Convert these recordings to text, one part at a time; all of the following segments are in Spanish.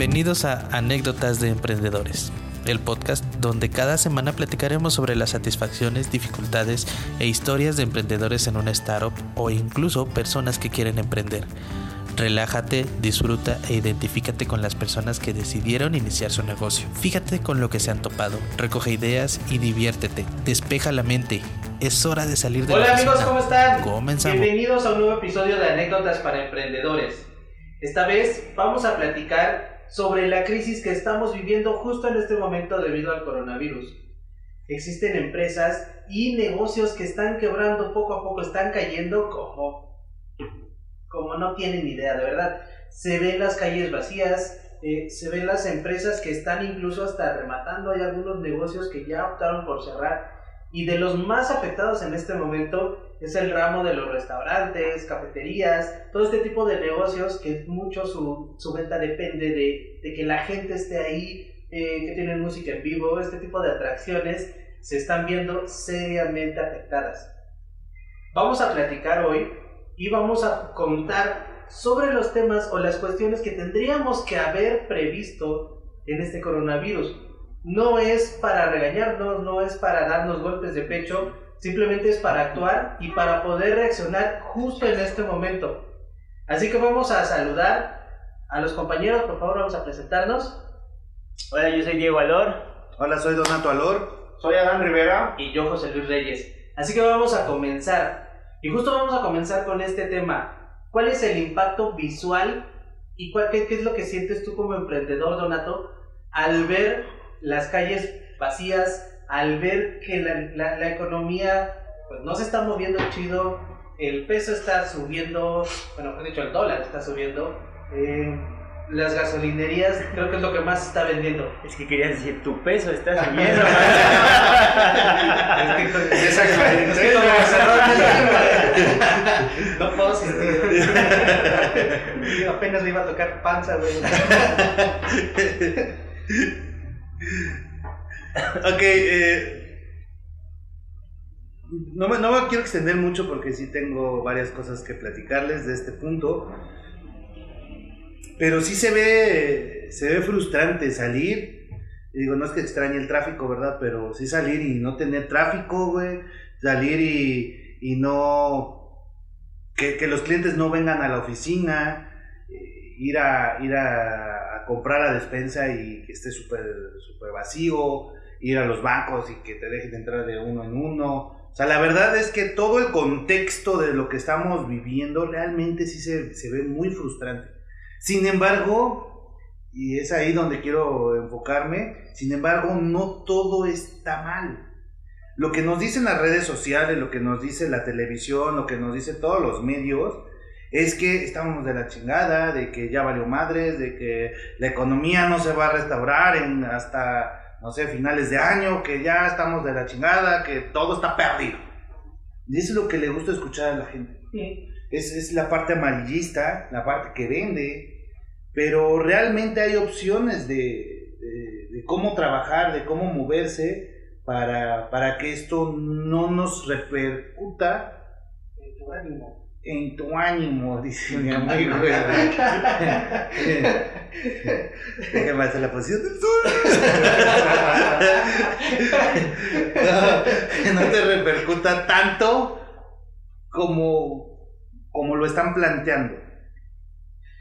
Bienvenidos a Anécdotas de Emprendedores, el podcast donde cada semana platicaremos sobre las satisfacciones, dificultades e historias de emprendedores en una startup o incluso personas que quieren emprender. Relájate, disfruta e identifícate con las personas que decidieron iniciar su negocio. Fíjate con lo que se han topado, recoge ideas y diviértete. Despeja la mente. Es hora de salir de Hola la amigos. ¿cómo están? Comenzamos. Bienvenidos a un nuevo episodio de Anécdotas para Emprendedores. Esta vez vamos a platicar sobre la crisis que estamos viviendo justo en este momento debido al coronavirus. Existen empresas y negocios que están quebrando poco a poco, están cayendo como, como no tienen idea, de verdad. Se ven las calles vacías, eh, se ven las empresas que están incluso hasta rematando, hay algunos negocios que ya optaron por cerrar. Y de los más afectados en este momento es el ramo de los restaurantes, cafeterías, todo este tipo de negocios que mucho su, su venta depende de, de que la gente esté ahí, eh, que tienen música en vivo, este tipo de atracciones se están viendo seriamente afectadas. Vamos a platicar hoy y vamos a contar sobre los temas o las cuestiones que tendríamos que haber previsto en este coronavirus. No es para regañarnos, no es para darnos golpes de pecho, simplemente es para actuar y para poder reaccionar justo en este momento. Así que vamos a saludar a los compañeros, por favor vamos a presentarnos. Hola, yo soy Diego Alor. Hola, soy Donato Alor. Soy Adán Rivera. y yo José Luis Reyes. Así que vamos a comenzar. Y justo vamos a comenzar con este tema. ¿Cuál es el impacto visual y cuál, qué, qué es lo que sientes tú como emprendedor, Donato, al ver las calles vacías, al ver que la, la- la economía pues, no se está moviendo chido, el peso está subiendo, bueno, mejor dicho, el dólar está subiendo, eh, las gasolinerías creo que es lo que más se está vendiendo. Es que querías decir, tu peso está subiendo. Es que No puedo. Yo Apenas me iba a tocar panza, güey. ok, eh, no, me, no quiero extender mucho porque sí tengo varias cosas que platicarles de este punto. Pero sí se ve, se ve frustrante salir. Y digo, no es que extrañe el tráfico, ¿verdad? Pero sí salir y no tener tráfico, güey. Salir y, y no... Que, que los clientes no vengan a la oficina. eh, Ir a, ir a, comprar a despensa y que esté súper súper vacío. Ir a los bancos y que te dejen entrar de uno en uno. O sea, la verdad es que todo el contexto de lo que estamos viviendo realmente sí se, se ve muy frustrante. Sin embargo, y es ahí donde quiero enfocarme, sin embargo, no todo está mal. Lo que nos dicen las redes sociales, lo que nos dice la televisión, lo que nos dice todos los medios, es que estamos de la chingada, de que ya valió madres, de que la economía no se va a restaurar en hasta, no sé, finales de año, que ya estamos de la chingada, que todo está perdido. Y eso es lo que le gusta escuchar a la gente. Es, es la parte amarillista, la parte que vende, pero realmente hay opciones de, de- de cómo trabajar, de cómo moverse para, para que esto no nos repercuta en tu ánimo, dice mi amigo. Déjame hacer la posición del sol. No, no te repercuta tanto como, como lo están planteando.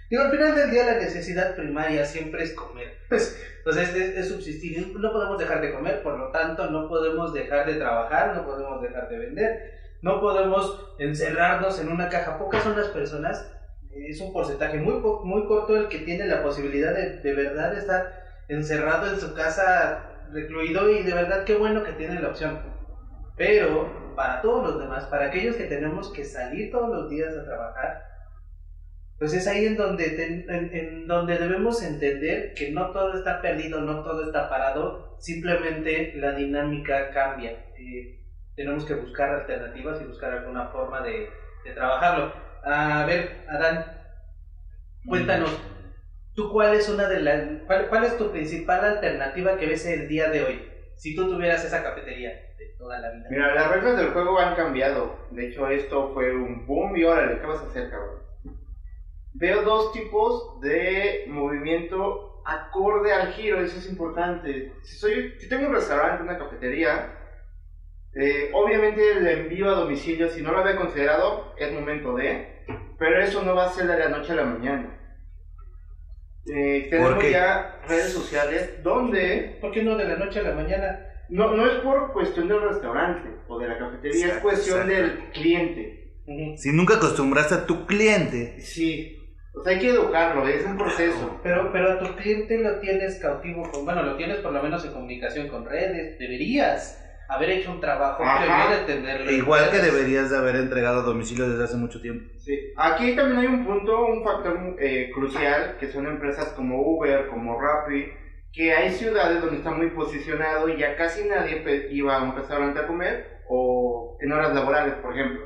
Digo, al final del día la necesidad primaria siempre es comer. Pues, es subsistir. No podemos dejar de comer, por lo tanto no podemos dejar de trabajar, no podemos dejar de vender, no podemos encerrarnos en una caja. Pocas son las personas, es un porcentaje muy, muy corto el que tiene la posibilidad de de verdad estar encerrado en su casa, recluido y de verdad qué bueno que tiene la opción. Pero para todos los demás, para aquellos que tenemos que salir todos los días a trabajar, pues es ahí en donde, en donde debemos entender que no todo está perdido, no todo está parado, simplemente la dinámica cambia. Eh, tenemos que buscar alternativas y buscar alguna forma de, de trabajarlo. A ver, Adán, cuéntanos, ¿tú cuál es una de las, cuál, cuál es tu principal alternativa que ves el día de hoy? Si tú tuvieras esa cafetería de toda la vida. Mira, las reglas del juego han cambiado. De hecho, esto fue un boom y órale, ¿qué vas a hacer, cabrón? Veo dos tipos de movimiento acorde al giro, eso es importante. Si, soy, si tengo un restaurante, una cafetería, eh, obviamente el envío a domicilio, si no lo había considerado, es momento de, pero eso no va a ser de la noche a la mañana. Eh, tenemos ya redes sociales donde ¿Por qué no de la noche a la mañana? no, no es por cuestión del restaurante o de la cafetería, es cuestión exacto. del cliente. Si nunca acostumbraste a tu cliente, Sí, o sea, hay que educarlo, es un proceso. Pero, pero a tu cliente lo tienes cautivo, con, bueno, lo tienes por lo menos en comunicación con redes. Deberías haber hecho un trabajo Ajá. previo de tenerlo. en igual que deberías de haber entregado a domicilio desde hace mucho tiempo. Sí. Aquí también hay un punto, un factor eh, crucial, que son empresas como Uber, como Rappi, que hay ciudades donde está muy posicionado y ya casi nadie iba a un restaurante a comer o en horas laborales, por ejemplo.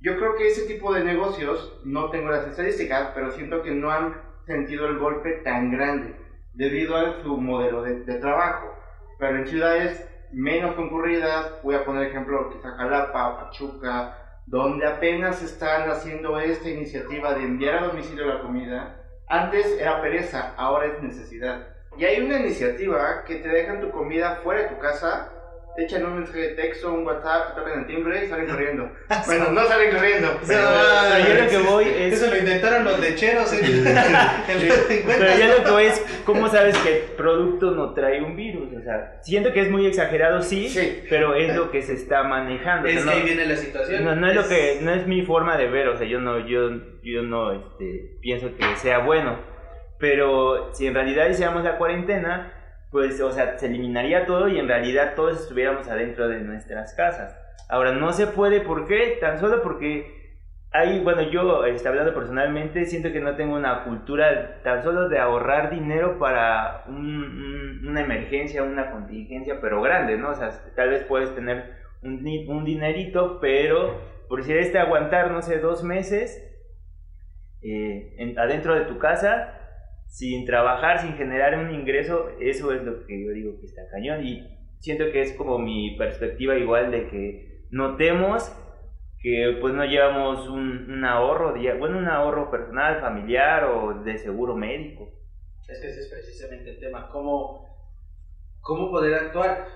Yo creo que ese tipo de negocios, no tengo las estadísticas, pero siento que no han sentido el golpe tan grande debido a su modelo de, de trabajo. Pero en ciudades menos concurridas, voy a poner ejemplo quizá Jalapa, Pachuca, donde apenas están haciendo esta iniciativa de enviar a domicilio la comida. Antes era pereza, ahora es necesidad. Y hay una iniciativa que te dejan tu comida fuera de tu casa, te echan un mensaje de texto, un WhatsApp, tocan el timbre y salen corriendo. Bueno, no salen corriendo, pero... Pero yo lo que voy es. Eso lo intentaron los lecheros en, en los 50. Pero ya lo que voy es, ¿cómo sabes que el producto no trae un virus? O sea, siento que es muy exagerado, sí, Sí. pero es lo que se está manejando. o sea, Es no- que ahí viene la situación. No, no es lo que, no es mi forma de ver, o sea, yo no, yo, yo no, este, pienso que sea bueno, pero si en realidad hiciéramos la cuarentena, pues, o sea, se eliminaría todo y en realidad todos estuviéramos adentro de nuestras casas. Ahora, no se puede, ¿por qué? Tan solo porque hay, bueno, yo, este, hablando personalmente, siento que no tengo una cultura tan solo de ahorrar dinero para un- un- una emergencia, una contingencia, pero grande, ¿no? O sea, tal vez puedes tener un, di- un dinerito, pero por si este aguantar, no sé, dos meses eh, en- adentro de tu casa, sin trabajar, sin generar un ingreso, eso es lo que yo digo que está cañón. Y siento que es como mi perspectiva igual de que notemos que pues no llevamos un, un ahorro, bueno, un ahorro personal, familiar o de seguro médico. Es que ese es precisamente el tema, cómo, cómo poder actuar.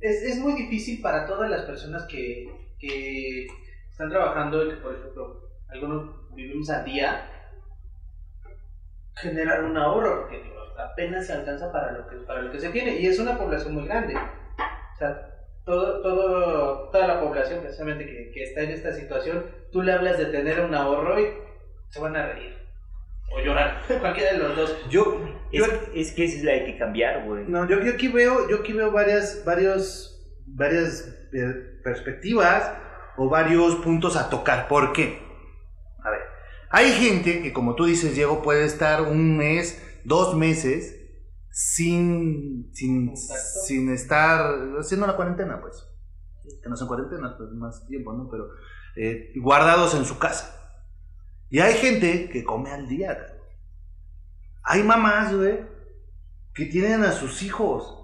Es, es muy difícil para todas las personas que, que están trabajando, que por ejemplo, algunos vivimos al día, generar un ahorro, porque digo, apenas se alcanza para lo, que, para lo que se tiene, y es una población muy grande. O sea, todo, todo, toda la población precisamente que, que está en esta situación, tú le hablas de tener un ahorro y se van a reír. O llorar, cualquiera de los dos. Yo, yo, Es, es que esa es la hay que cambiar, güey. no, yo, yo aquí veo, yo aquí veo varias, varios, varias eh, perspectivas o varios puntos a tocar. ¿Por qué? Hay gente que, como tú dices, Diego, puede estar un mes, dos meses sin, sin, sin estar haciendo la cuarentena, pues. Que no son cuarentena, pues más tiempo, ¿no? Pero eh, guardados en su casa. Y hay gente que come al día. Hay mamás, güey, que tienen a sus hijos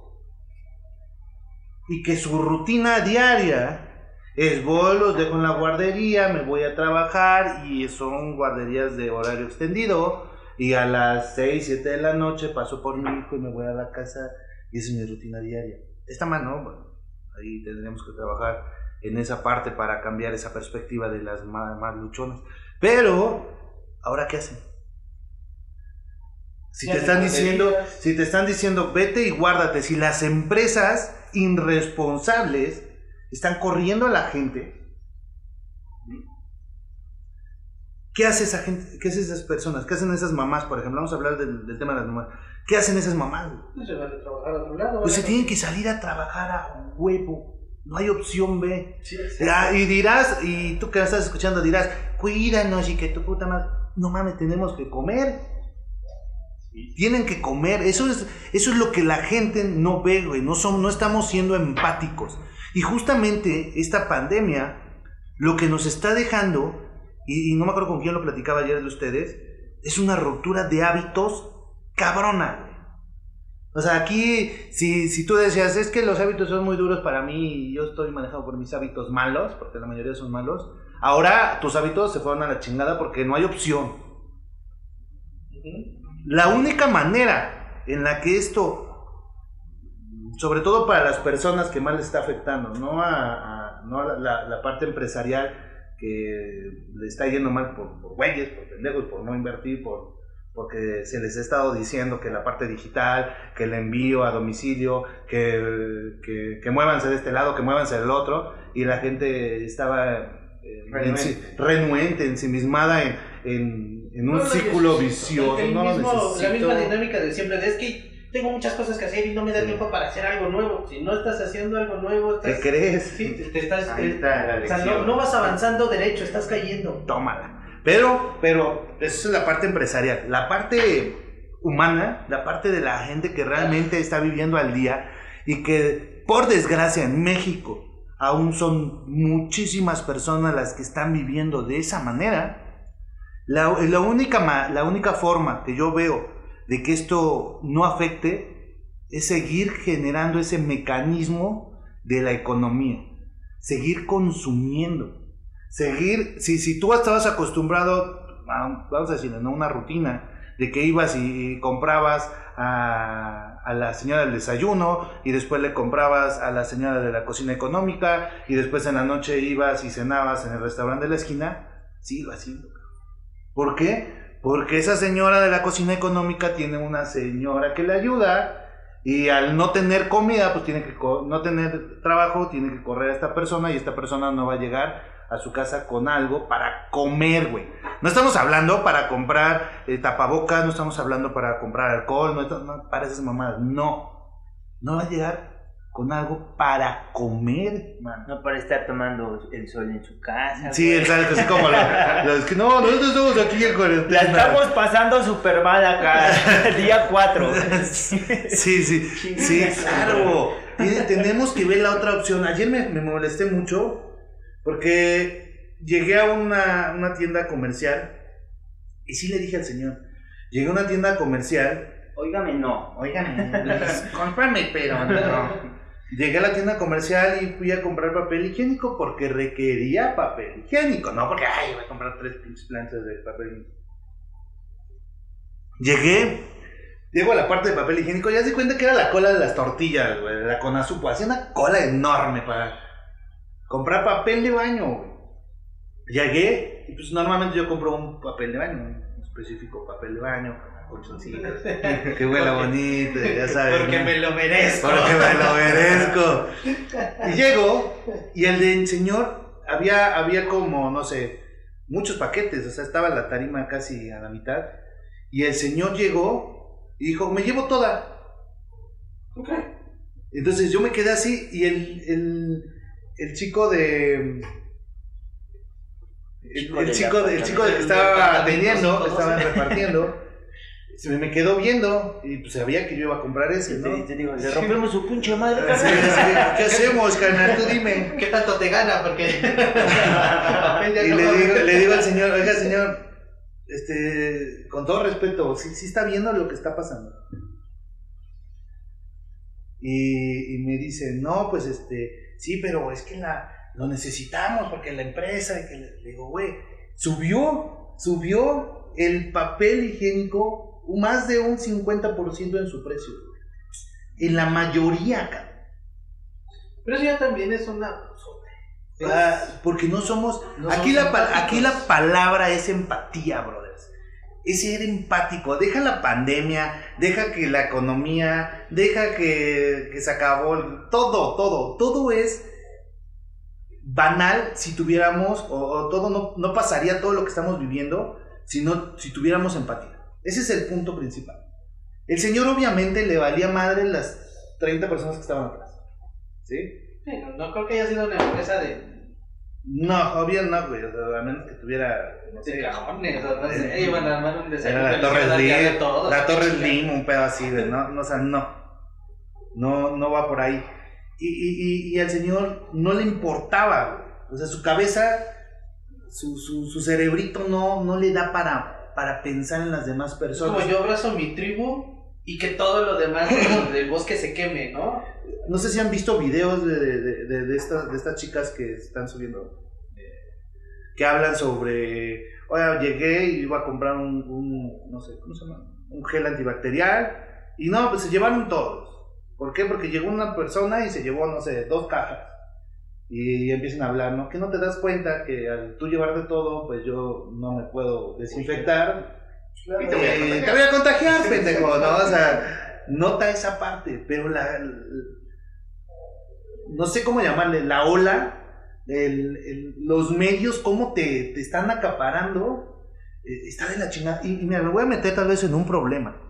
y que su rutina diaria es voy, los dejo en la guardería, me voy a trabajar y son guarderías de horario extendido y a las 6, 7 de la noche paso por mi hijo y me voy a la casa y esa es mi rutina diaria. Está mal, ¿no? Bueno, ahí tendremos que trabajar en esa parte para cambiar esa perspectiva de las más, más luchonas. Pero, ¿ahora qué hacen? Si te están diciendo, si te están diciendo, vete y guárdate, si las empresas irresponsables están corriendo a la gente, ¿qué hace esa gente? ¿Qué hacen esas personas? ¿Qué hacen esas mamás, por ejemplo? Vamos a hablar del, del tema de las mamás. ¿Qué hacen esas mamás? No se van a trabajar a otro lado. Pues se tienen que salir a trabajar a huevo. No hay opción B. Sí, sí. Ah, y dirás, y tú que estás escuchando dirás, cuídanos y que tu puta madre. No mames, tenemos que comer. Tienen que comer. Eso es, eso es lo que la gente no ve, güey. No, son, no estamos siendo empáticos. Y justamente esta pandemia, lo que nos está dejando, y, y no me acuerdo con quién lo platicaba ayer de ustedes, es una ruptura de hábitos cabrona. O sea, aquí, si, si tú decías, es que los hábitos son muy duros para mí y yo estoy manejado por mis hábitos malos, porque la mayoría son malos, ahora tus hábitos se fueron a la chingada porque no hay opción. La única manera en la que esto, sobre todo para las personas que más les está afectando, no a, a- no a la, la parte empresarial que le está yendo mal por, por güeyes, por pendejos, por no invertir, por, porque se les ha estado diciendo que la parte digital, que el envío a domicilio, que, que, que muévanse de este lado, que muévanse del otro, y la gente estaba eh, Renuente. ensi- renuente, ensimismada en, en, en un No círculo vicioso. el no lo mismo- la necesito. misma dinámica de siempre, de es que tengo muchas cosas que hacer y no me da Sí. tiempo para hacer algo nuevo. Si no estás haciendo algo nuevo, ¿Qué estás... crees? Sí, te, te estás... Ahí está la o sea, no, vas avanzando derecho, estás cayendo. tómala. Pero, pero, eso es la parte empresarial. La parte humana, la parte de la gente que realmente está viviendo al día y que, por desgracia, en México aún son muchísimas personas las que están viviendo de esa manera. La, la única, la única forma que yo veo de que esto no afecte es seguir generando ese mecanismo de la economía, seguir consumiendo. Seguir, si, si tú estabas acostumbrado, a, vamos a decir, ¿no? una rutina de que ibas y, comprabas a, a la señora del desayuno y después le comprabas a la señora de la cocina económica y después en la noche ibas y cenabas en el restaurante de la esquina, sigo haciendo. ¿Por qué? Porque esa señora de la cocina económica tiene una señora que le ayuda y al no tener comida, pues tiene que no tener trabajo, tiene que correr a esta persona y esta persona no va a llegar a su casa con algo para comer, güey. No estamos hablando para comprar eh, tapabocas, no estamos hablando para comprar alcohol, no, no, para esas mamadas, no. No va a llegar con algo para comer, man. No para estar tomando el sol en su casa. Sí, güey. exacto, así como lo- los que no, nosotros estamos aquí en La cuarentena. estamos pasando super mal acá, día 4. Sí, sí, sí, claro. Tiene- tenemos que ver la otra opción. Ayer me, me molesté mucho porque llegué a una, una tienda comercial y sí le dije al señor, llegué a una tienda comercial, Óigame, no. oigan, cómprame, pero no. Llegué a la tienda comercial y fui a comprar papel higiénico porque requería papel higiénico, no porque, ay, voy a comprar tres pinches planchas de papel higiénico. Llegué, llego a la parte de papel higiénico ya se cuenta que era la cola de las tortillas, güey, la Conazupo. Hacía una cola enorme para comprar papel de baño, güey. Llegué y pues normalmente yo compro un papel de baño, un específico papel de baño, colchoncitos, que huela bonito, ya sabes. Porque ¿no? me lo merezco. Porque me lo merezco. Y llego, y el del señor había, había como, no sé, muchos paquetes, o sea, estaba la tarima casi a la mitad. Y el señor llegó y dijo, me llevo toda. Entonces yo me quedé así y el, el, el chico de... El, Chico el de chico, el chico de que estaba departamento atendiendo, 512. estaba repartiendo, se me quedó viendo y pues sabía que yo iba a comprar ese, Y ¿no? te, te digo, le rompemos su pinche madre, carnal. sí, ¿Qué hacemos, carnal? Tú dime. ¿Qué tanto te gana? Porque... Y le digo, le digo al señor, oiga, señor, este, con todo respeto, ¿sí, sí está viendo lo que está pasando? Y, y me dice, no, pues este, sí, pero es que la, lo necesitamos porque la empresa, y que le, le digo, güey, subió, subió el papel higiénico más de un 50% en su precio. En la mayoría, cabrón. Pero eso ya también es una... Ah, porque no somos. No aquí, somos la, aquí la palabra es empatía, brothers. Es ser empático. Deja la pandemia, deja que la economía, deja que, que se acabó. el- Todo, todo, todo es banal si tuviéramos, o, o todo no, no pasaría todo lo que estamos viviendo si, no, si tuviéramos empatía. Ese es el punto principal. El señor obviamente le valía madre las 30 personas que estaban atrás. ¿Sí? Sí, no, no creo que haya sido una empresa de, No, obvio no, güey. O sea, a menos que tuviera. No de sé, cajones, o no sé, iban a armar un desayuno. Era la Torre delicioso al día de Slim. La Torre Slim, un pedo así, güey. No, no, o sea, no. No, no va por ahí. Y, y, y, y al señor no le importaba, güey. O sea, su cabeza, su, su, su cerebrito no, no le da para, para pensar en las demás personas. como yo abrazo mi tribu y que todo lo demás del, del bosque se queme, ¿no? No sé si han visto videos de, de, de, de estas, de estas chicas que están subiendo. Que hablan sobre oye, llegué y iba a comprar un, un, no sé, ¿cómo se llama? Un gel antibacterial. Y no, pues se llevaron todos. ¿Por qué? Porque llegó una persona y se llevó, no sé, dos cajas. Y empiezan a hablar, ¿no? Que no te das cuenta que al tú llevarte todo, pues yo no me puedo desinfectar. Y te voy a Eh, contagiar. te voy a contagiar, pendejo, ¿no? O sea, nota esa parte, pero la. No sé cómo llamarle, la ola, el- el- los medios, cómo te, te están acaparando, eh, está de la chingada. Y, y mira, me voy a meter tal vez en un problema,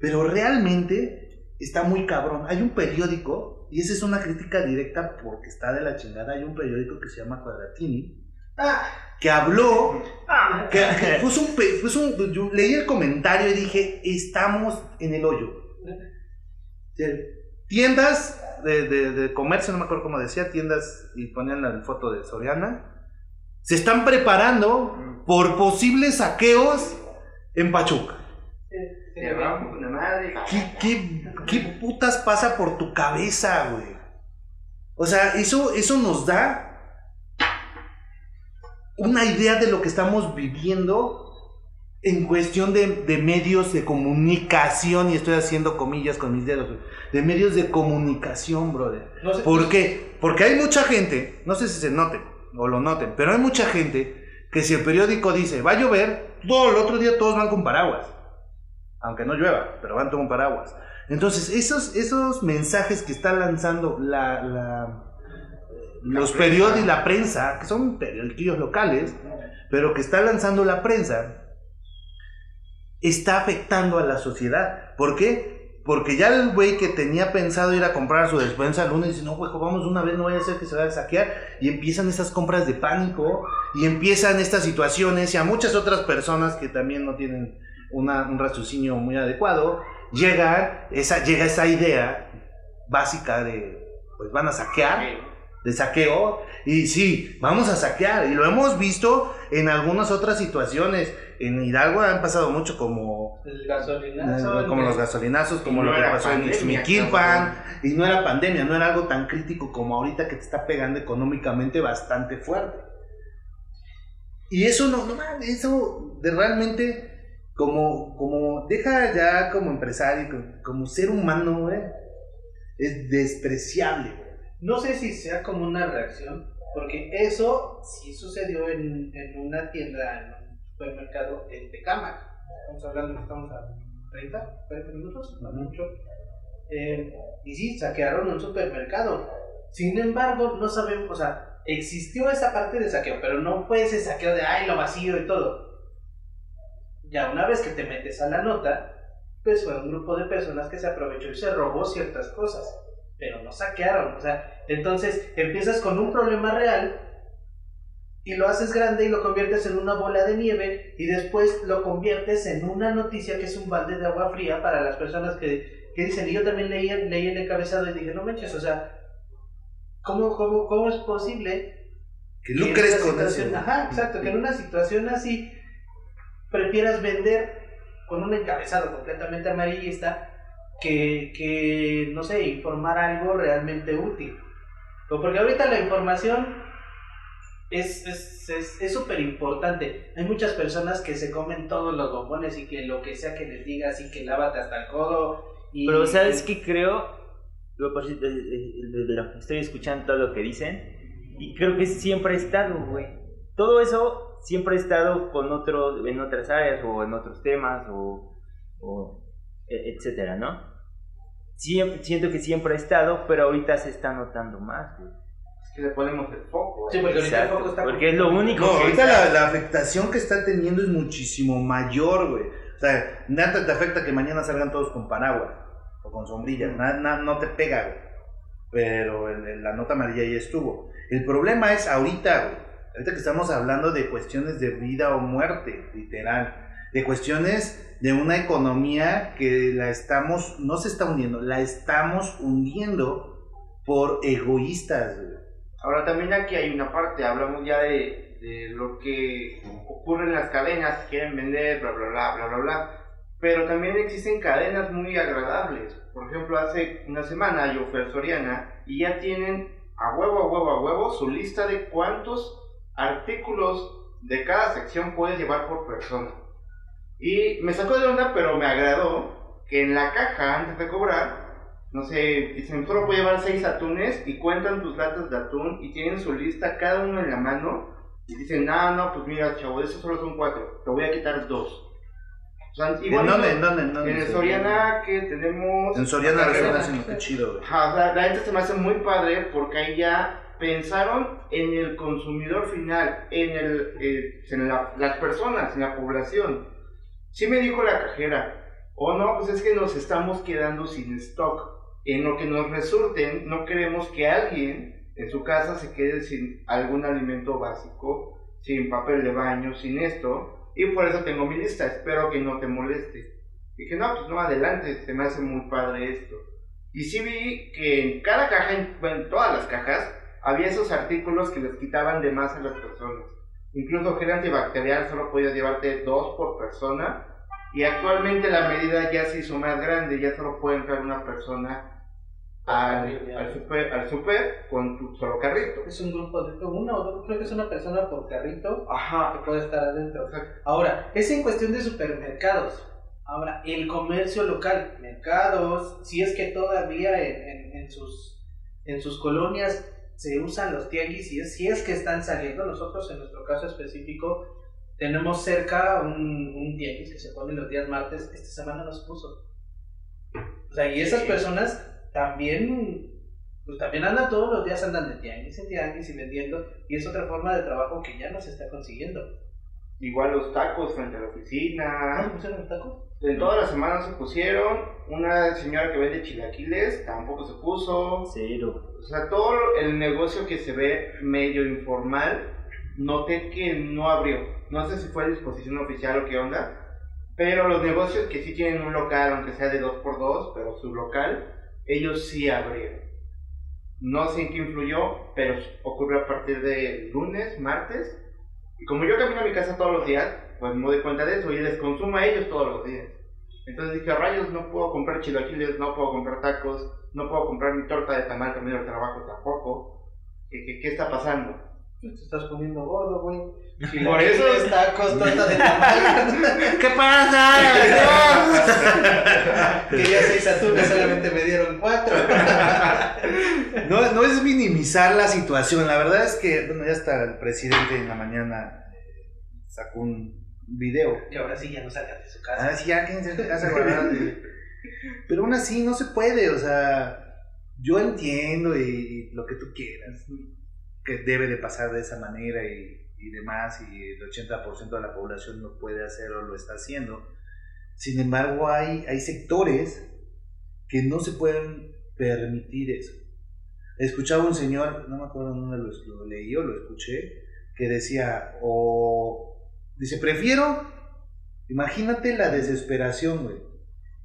pero realmente está muy cabrón. Hay un periódico, y esa es una crítica directa porque está de la chingada. Hay un periódico que se llama Cuadratini, que habló Ah, que, que puso un, pe- puso un- yo leí el comentario y dije, estamos en el hoyo. Tiendas de, de- de comercio, no me acuerdo cómo decía, tiendas y ponían la foto de Soriana, se están preparando por posibles saqueos en Pachuca. Cerramos una madre. ¿Qué, qué, qué putas pasa por tu cabeza, güey? O sea, eso, eso nos da una idea de lo que estamos viviendo en cuestión de, de medios de comunicación, y estoy haciendo comillas con mis dedos, de medios de comunicación, brother. No sé- ¿Por qué? Porque hay mucha gente, no sé si se noten o lo noten, pero hay mucha gente que si el periódico dice va a llover, todo el otro día todos van con paraguas. Aunque no llueva, pero van con paraguas. Entonces, esos, esos mensajes que está lanzando la, la- los periódicos, la prensa, que son periódicos locales, pero que está lanzando la prensa, está afectando a la sociedad. ¿Por qué? Porque ya el güey que tenía pensado ir a comprar su despensa el lunes dice, no, güey, vamos una vez, no vaya a ser que se vaya a saquear. Y empiezan estas compras de pánico y empiezan estas situaciones y a muchas otras personas que también no tienen una- un raciocinio muy adecuado, llega esa, llega esa idea básica de, pues van a saquear de saqueo. Y sí, vamos a saquear. Y lo hemos visto en algunas otras situaciones. En Hidalgo han pasado mucho como, El gasolinazo. eh, como los gasolinazos, como lo que pasó en Ixmiquilpan. Y no era pandemia, no era algo tan crítico como ahorita que te está pegando económicamente bastante fuerte. Y eso no, no eso de realmente como, como deja ya como empresario, como, como ser humano, güey, es despreciable, güey. No sé si sea como una reacción, porque eso sí sucedió en, en una tienda, en un supermercado en Tecámac. Estamos hablando que estamos a 30, 40 minutos, no mucho. Eh, y sí, saquearon un supermercado. Sin embargo, no sabemos, o sea, existió esa parte de saqueo, pero no fue ese saqueo de, ay, lo vacío y todo. Ya una vez que te metes a la nota, pues fue un grupo de personas que se aprovechó y se robó ciertas cosas pero no saquearon. O sea, entonces empiezas con un problema real y lo haces grande y lo conviertes en una bola de nieve y después lo conviertes en una noticia que es un balde de agua fría para las personas que, que dicen, y yo también leí, leí el encabezado y dije, no manches, o sea, ¿cómo, cómo, cómo es posible Que lucres con eso. Ajá, exacto, que en una situación así prefieras vender con un encabezado completamente amarillista que, que, no sé, informar algo realmente útil. Porque ahorita la información es es es- es súper importante. Hay muchas personas que se comen todos los bombones y que lo que sea que les digas y que lávate hasta el codo. Y, Pero ¿sabes qué creo? Estoy escuchando todo lo que dicen y creo que siempre ha estado, güey. Todo eso siempre ha estado con otros en otras áreas o en otros temas o, o e- etcétera, ¿no? Siem- siento que siempre ha estado, pero ahorita se está notando más, güey. Es que le ponemos el foco. Sí, porque ahorita el foco está porque es lo único No, que ahorita la, la afectación que está teniendo es muchísimo mayor, güey. O sea, nada te afecta que mañana salgan todos con paraguas o con sombrillas. Nada, nada- no te pega, güey. Pero el- el- la nota amarilla ya estuvo. El problema es ahorita, güey. Ahorita que estamos hablando de cuestiones de vida o muerte, literal. De cuestiones de una economía que la estamos, no se está hundiendo, la estamos hundiendo por egoístas. Ahora también aquí hay una parte, hablamos ya de, de lo que ocurre en las cadenas, quieren vender, bla, bla, bla, bla, bla, bla. Pero también existen cadenas muy agradables. Por ejemplo, hace una semana yo fui a Soriana y ya tienen a huevo, a huevo, a huevo su lista de cuántos artículos de cada sección puedes llevar por persona. Y me sacó de onda, pero me agradó que en la caja, antes de cobrar, no sé, dicen, solo puedes llevar seis atunes y cuentan tus latas de atún y tienen su lista cada uno en la mano y dicen, no, no, pues mira, chavo, esos solo son cuatro, te voy a quitar dos. O sea, ¿En dónde? ¿En dónde? ¿En dónde? en el Soriana que tenemos... En Soriana qué chido, güey. O sea, la gente se me hace muy padre porque ahí ya pensaron en el consumidor final, en, el, eh, en la- las personas, en la población. Sí me dijo la cajera, o no, pues es que nos estamos quedando sin stock. En lo que nos resulten, no queremos que alguien en su casa se quede sin algún alimento básico, sin papel de baño, sin esto, y por eso tengo mi lista, espero que no te moleste. Dije, no, pues no, adelante, se me hace muy padre esto. Y sí vi que en cada caja, en, en todas las cajas, había esos artículos que les quitaban de más a las personas. Incluso gel antibacterial solo podías llevarte dos por persona. Y actualmente la medida ya se hizo más grande, ya solo puede entrar una persona al, al, super, al super con tu solo carrito. Es un grupo de uno o dos, creo que es una persona por carrito Ajá. que puede estar adentro. Ahora, es en cuestión de supermercados. Ahora, el comercio local, mercados, si es que todavía en, en- en sus, en sus colonias se usan los tianguis, y es, si es que están saliendo, nosotros en nuestro caso específico tenemos cerca un, un tianguis que se pone los días martes, esta semana no se puso. O sea, y esas personas también, pues también andan todos los días, andan de tianguis en tianguis y vendiendo, y es otra forma de trabajo que ya no se está consiguiendo. Igual los tacos frente a la ¿No oficina. se pusieron los tacos? En todas las semanas se pusieron. Una señora que vende chilaquiles tampoco se puso. Cero. O sea, todo el negocio que se ve medio informal, noté que no abrió. No sé si fue a disposición oficial o qué onda. Pero los negocios que sí tienen un local, aunque sea de 2x2, pero su local, ellos sí abrieron. No sé en qué influyó, pero ocurrió a partir de lunes, martes. Y como yo camino a mi casa todos los días, pues me doy cuenta de eso y les consumo a ellos todos los días. Entonces dije, rayos, no puedo comprar chilaquiles, no puedo comprar tacos, no puedo comprar mi torta de tamal camino al trabajo tampoco. ¿Qué, qué, qué está pasando? Te estás poniendo gordo, güey. Por eso Chilaquiles, tacos, torta de tamal. ¿Qué pasa? Quería seis atunes, solamente me dieron cuatro. No, no es minimizar la situación, la verdad es que, bueno, ya hasta el presidente en la mañana eh, sacó un video. Y ahora sí ya no salgan de su casa. Ah, sí, ya quédense en su casa. Pero aún así no se puede, o sea, yo entiendo y, y lo que tú quieras, que debe de pasar de esa manera y, y demás, y el 80% de la población lo puede hacer o lo está haciendo. Sin embargo, hay, hay sectores que no se pueden permitir eso. Escuchaba un señor, no me acuerdo dónde lo, lo leí o lo escuché, que decía, o dice, prefiero, imagínate la desesperación, güey.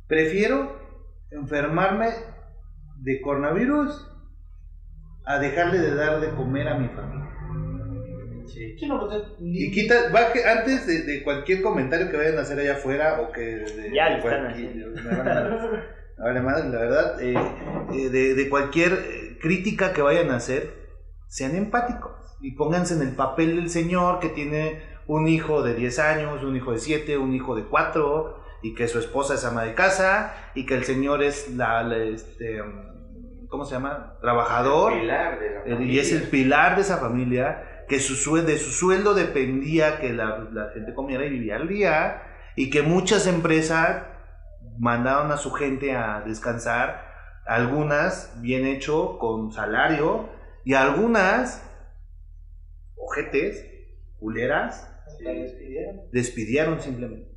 Prefiero enfermarme de coronavirus a dejarle de dar de comer a mi familia. Sí, no, pues, ni- Y quita, baje, antes de, de cualquier comentario que vayan a hacer allá afuera o que... de- Ya lo de están cualquier- haciendo. me van a- me vale madre, la verdad, eh, eh, de, de cualquier eh, crítica que vayan a hacer, sean empáticos y pónganse en el papel del señor que tiene un hijo de 10 años, un hijo de 7, un hijo de 4 y que su esposa es ama de casa y que el señor es la, la, este, ¿cómo se llama? Trabajador Pilar de la eh, y es el familia. pilar de esa familia, que su de su sueldo dependía que la, la gente comiera y vivía al día, y que muchas empresas mandaron a su gente a descansar, algunas bien hecho con salario, y algunas, ojetes, culeras, la despidieron. despidieron simplemente.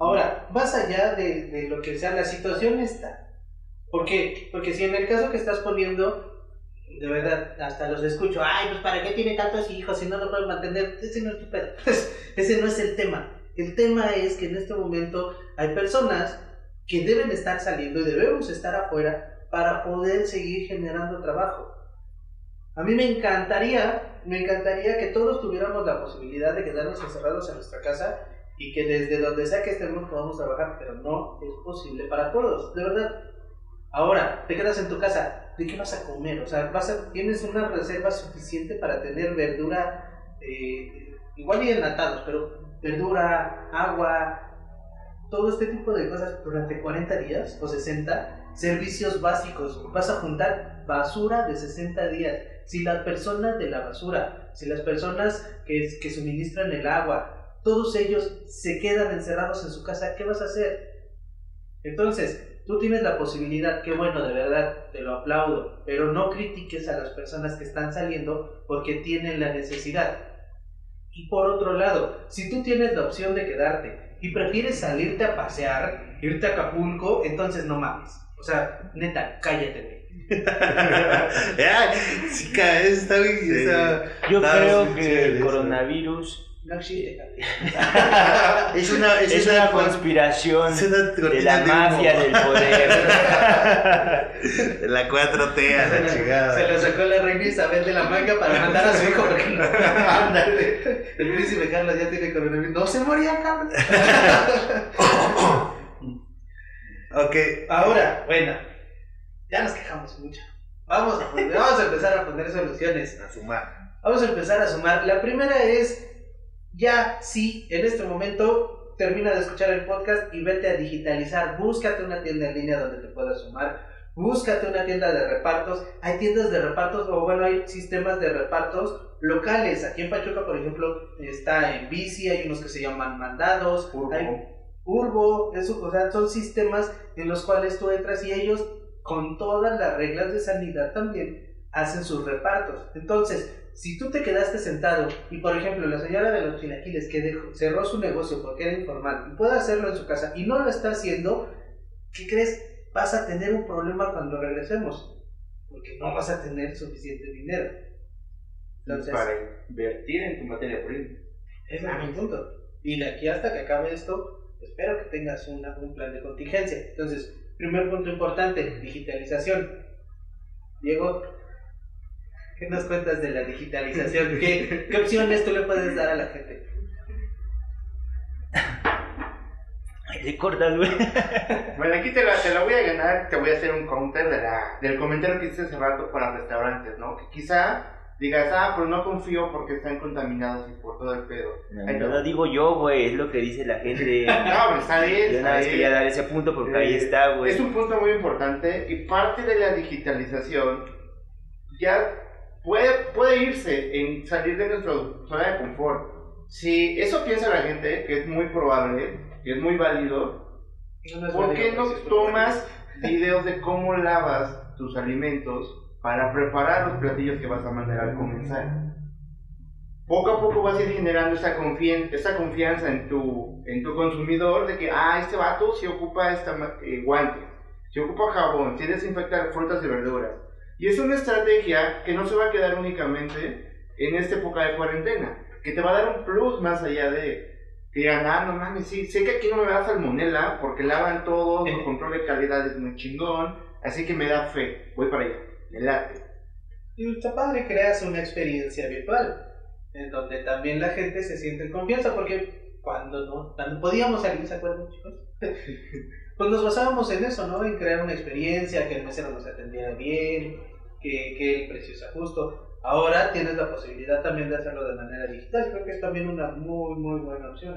Ahora, más allá de, de lo que sea, la situación está. ¿Por qué? Porque si en el caso que estás poniendo, de verdad, hasta los escucho, ay, pues ¿para qué tiene tantos hijos si no lo pueden mantener? Ese no es tu pedo. Ese no es el tema. El tema es que en este momento hay personas que deben estar saliendo y debemos estar afuera para poder seguir generando trabajo. A mí me encantaría, me encantaría que todos tuviéramos la posibilidad de quedarnos encerrados en nuestra casa y que desde donde sea que estemos podamos trabajar, pero no es posible para todos, de verdad. Ahora, te quedas en tu casa, ¿de qué vas a comer? O sea, vas a- tienes una reserva suficiente para tener verdura eh, igual y enlatados, pero verdura, agua, todo este tipo de cosas durante 40 días o 60, servicios básicos, vas a juntar basura de 60 días. Si las personas de la basura, si las personas que, que suministran el agua, todos ellos se quedan encerrados en su casa, ¿qué vas a hacer? Entonces, tú tienes la posibilidad, qué bueno, de verdad, te lo aplaudo, pero no critiques a las personas que están saliendo porque tienen la necesidad. Y por otro lado, si tú tienes la opción de quedarte y prefieres salirte a pasear, irte a Acapulco, entonces no mames. O sea, neta, cállate, ya, sí, está bien. Sí. Yo creo que el eso. coronavirus No existe. Es una, es es una, una conspiración es una de la de humo. mafia del poder. De la 4T a la chingada. Se lo sacó la reina Isabel de la manga para matar a su hijo porque no. Ándale. El príncipe Carlos ya tiene coronavirus. No se moría, Carlos. Ok. Ahora, bueno, ya nos quejamos mucho. Vamos a, vamos a empezar a poner soluciones. A sumar. Vamos a empezar a sumar. La primera es, ya, sí, en este momento termina de escuchar el podcast y vete a digitalizar. Búscate una tienda en línea donde te puedas sumar. Búscate una tienda de repartos. Hay tiendas de repartos, o bueno, hay sistemas de repartos locales. Aquí en Pachuca, por ejemplo, está en bici, hay unos que se llaman mandados. Urbo. Hay Urbo, eso, o sea, son sistemas en los cuales tú entras y ellos, con todas las reglas de sanidad también, hacen sus repartos. Entonces, si tú te quedaste sentado y, por ejemplo, la señora de los chilaquiles que dejó- cerró su negocio porque era informal y puede hacerlo en su casa y no lo está haciendo, ¿qué crees? Vas a tener un problema cuando regresemos, porque no vas a tener suficiente dinero. Entonces, para invertir en tu materia prima. ese es mi punto. Y de aquí hasta que acabe esto, espero que tengas una- un plan de contingencia. Entonces, primer punto importante, digitalización. Diego, ¿qué nos cuentas de la digitalización? ¿Qué, qué opciones tú le puedes dar a la gente? Ay, le cortas, güey. Bueno, aquí te la, te la voy a ganar, te voy a hacer un counter de la, del comentario que hice hace rato para restaurantes, ¿no? Que quizá digas, ah, pero no confío porque están contaminados y por todo el pedo. No, Ay, no lo digo yo, güey, es lo que dice la gente. No, pero está bien. Yo nada más quería dar ese punto porque ahí Eh, está, güey. Es un punto muy importante y parte de la digitalización ya puede, puede irse en salir de nuestra zona de confort. Si eso piensa la gente, que es muy probable, que es muy válido, ¿por qué no tomas videos de cómo lavas tus alimentos para preparar los platillos que vas a mandar al comenzar? Poco a poco vas a ir generando esa, confien- esa confianza en tu, en tu consumidor de que, ah, este vato sí ocupa esta eh, guante, si ocupa jabón, si desinfecta frutas y verduras. Y es una estrategia que no se va a quedar únicamente en esta época de cuarentena, que te va a dar un plus más allá de que digan, ah, no mames, sí, sé que aquí no me da salmonela porque lavan todo, el control de calidad es muy chingón, así que me da fe, voy para allá, me late. Y está padre, creas una experiencia virtual, en donde también la gente se siente en confianza, porque cuando no, cuando podíamos salir, ¿se acuerdan, chicos? pues nos basábamos en eso, ¿no? En crear una experiencia, que el mesero nos atendiera bien, que, que el precio sea justo. Ahora tienes la posibilidad también de hacerlo de manera digital, creo que es también una muy, muy buena opción.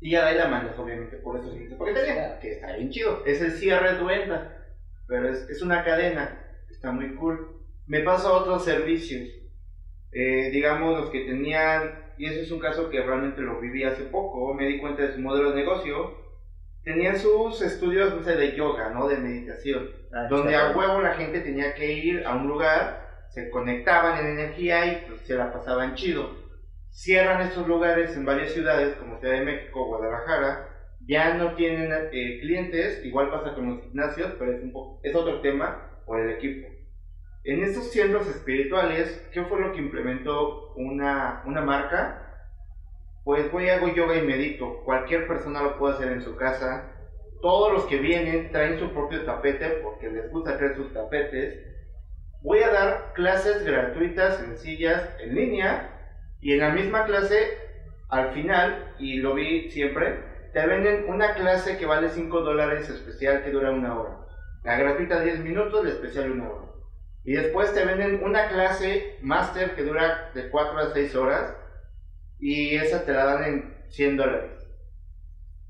Y ya de la mandas, obviamente, por eso siguiente paquetería, que está bien chido. Es el cierre de tu venta, pero es, es una cadena, está muy cool. Me paso a otros servicios, eh, digamos los que tenían, y ese es un caso que realmente lo viví hace poco, me di cuenta de su modelo de negocio, tenían sus estudios, no sé, de yoga, ¿no? De meditación, Ah, donde a huevo la gente tenía que ir a un lugar, se conectaban en energía y pues, se la pasaban chido. Cierran estos lugares en varias ciudades como Ciudad de México, Guadalajara, ya no tienen eh, clientes, igual pasa con los gimnasios, pero es, un poco, es otro tema por el equipo. En estos centros espirituales, ¿qué fue lo que implementó una, una marca? Pues voy, hago yoga y medito. Cualquier persona lo puede hacer en su casa. Todos los que vienen traen su propio tapete porque les gusta crear sus tapetes. Voy a dar clases gratuitas, sencillas, en línea. Y en la misma clase, al final, y lo vi siempre, te venden una clase que vale 5 dólares especial que dura una hora. La gratuita 10 minutos, la especial una hora. Y después te venden una clase máster que dura de 4 a 6 horas, y esa te la dan en 100 dólares.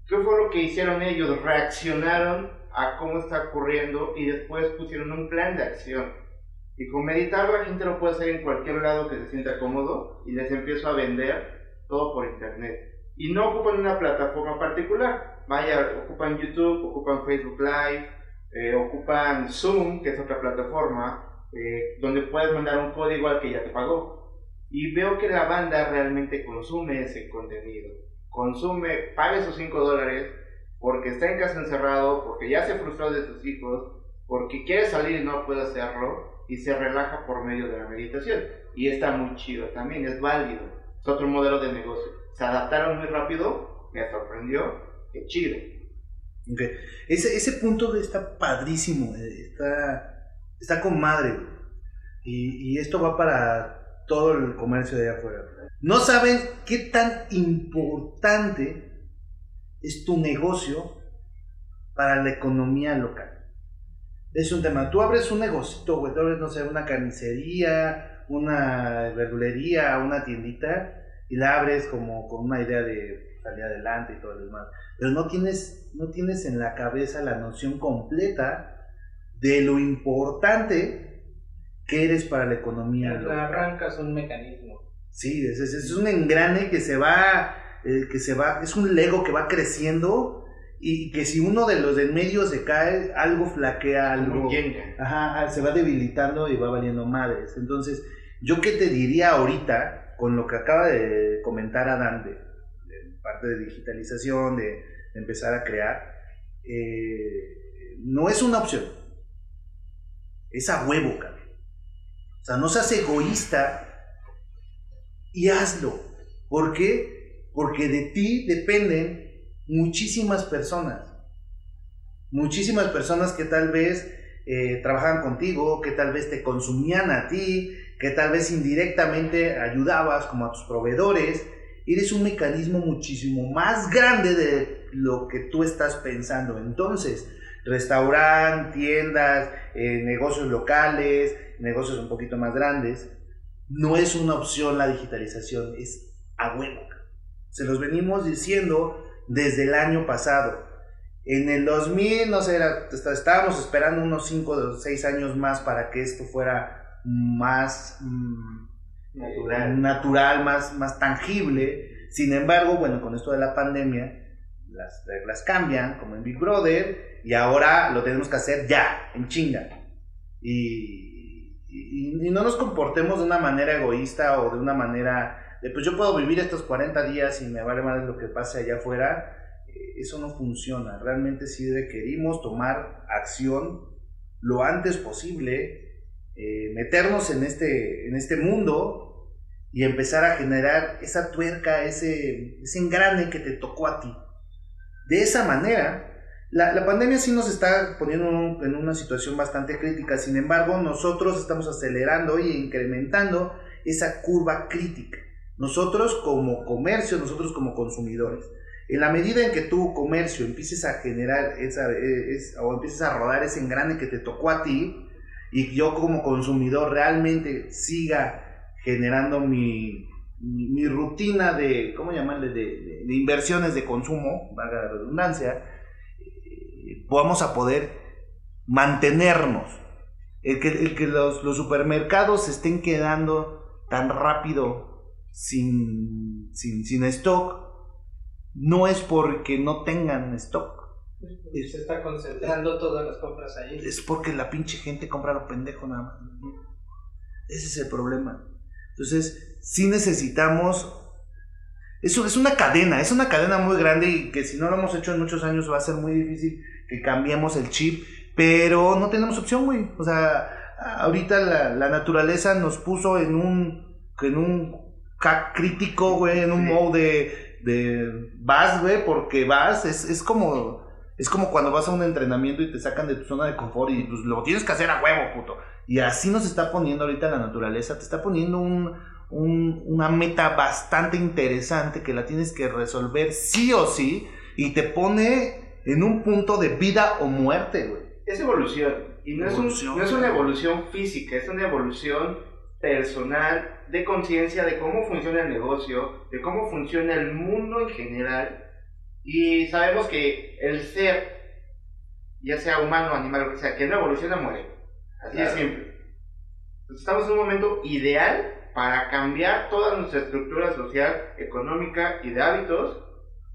¿Qué fue lo que hicieron ellos? Reaccionaron a cómo está ocurriendo y después pusieron un plan de acción. Y con meditar la gente lo puede hacer en cualquier lado que se sienta cómodo y les empiezo a vender todo por internet. Y no ocupan una plataforma particular. Vaya, ocupan YouTube, ocupan Facebook Live, eh, ocupan Zoom, que es otra plataforma, eh, donde puedes mandar un código al que ya te pagó. Y veo que la banda realmente consume ese contenido. Consume, paga esos 5 dólares porque está en casa encerrado, porque ya se frustró de sus hijos, porque quiere salir y no puede hacerlo, y se relaja por medio de la meditación. Y está muy chido también, es válido. Es otro modelo de negocio. Se adaptaron muy rápido, me sorprendió, qué chido. Ok. Ese, ese punto está padrísimo, eh, está, está con madre. Y, y esto va para todo el comercio de allá afuera. No saben qué tan importante es tu negocio para la economía local. Es un tema. Tú abres un negocito, güey. Tú abres, no sé, una carnicería, una verdulería, una tiendita, y la abres como con una idea de salir adelante y todo lo demás. Pero no tienes, no tienes en la cabeza la noción completa de lo importante que eres para la economía. Arrancas un mecanismo. Sí, es, es- es un engrane que se va, eh, que se va, es un lego que va creciendo y que si uno de los del medio se cae, algo flaquea, algo, ajá, se va debilitando y va valiendo madres. Entonces, yo qué te diría ahorita, con lo que acaba de comentar Adán, de, de parte de digitalización, de, de empezar a crear, eh, no es una opción, es a huevo, cabrón. O sea, no seas egoísta y hazlo. ¿Por qué? Porque de ti dependen muchísimas personas. Muchísimas personas que tal vez eh, trabajan contigo, que tal vez te consumían a ti, que tal vez indirectamente ayudabas como a tus proveedores. Eres un mecanismo muchísimo más grande de lo que tú estás pensando. Entonces, restaurante, tiendas, eh, negocios locales, negocios un poquito más grandes, no es una opción la digitalización, es a huevo. Se los venimos diciendo desde el año pasado. En el 2000, no sé, era- está- estábamos esperando unos 5 o 6 años más para que esto fuera más mm, Natural. natural, más, más tangible. Sin embargo, bueno, con esto de la pandemia, las reglas cambian, como en Big Brother, y ahora lo tenemos que hacer ya, en chinga. Y, no nos comportemos de una manera egoísta o de una manera de, pues yo puedo vivir estos 40 días y me vale más lo que pase allá afuera. Eh, Eso no funciona. Realmente sí requerimos tomar acción lo antes posible, eh, meternos en este, en este mundo y empezar a generar esa tuerca, ese, ese engrane que te tocó a ti. De esa manera, la, pandemia sí nos está poniendo en un- en una situación bastante crítica, sin embargo, nosotros estamos acelerando y incrementando esa curva crítica. Nosotros como comercio, nosotros como consumidores. En la medida en que tu comercio empieces a generar esa, es- o empieces a rodar ese engrane que te tocó a ti, y yo como consumidor realmente siga generando mi, mi, rutina de, ¿cómo llamarle?, de, de- inversiones de consumo, valga la redundancia, vamos a poder mantenernos. El que, el que los, los supermercados se estén quedando tan rápido sin, sin, sin stock, no es porque no tengan stock, Se está concentrando todas las compras ahí. es porque la pinche gente compra lo pendejo nada más. Ese es el problema. Entonces, sí necesitamos. Eso es una cadena, es una cadena muy grande y que si no lo hemos hecho en muchos años va a ser muy difícil que cambiemos el chip, pero no tenemos opción, güey. O sea, ahorita la, la naturaleza nos puso en un, en un crítico, güey, en un Sí. modo de, de vas, güey, porque vas, es, es como es como cuando vas a un entrenamiento y te sacan de tu zona de confort y pues lo tienes que hacer a huevo, puto. Y así nos está poniendo ahorita la naturaleza, te está poniendo un, un- una meta bastante interesante que la tienes que resolver sí o sí y te pone en un punto de vida o muerte, güey. Es evolución. Y no, Evolución. Es un- no es una evolución física, es una evolución personal de conciencia de cómo funciona el negocio, de cómo funciona el mundo en general. Y sabemos que el ser, ya sea humano, animal, lo que sea, que no evoluciona, muere. Así Claro. de simple. Entonces, estamos en un momento ideal para cambiar toda nuestra estructura social, económica y de hábitos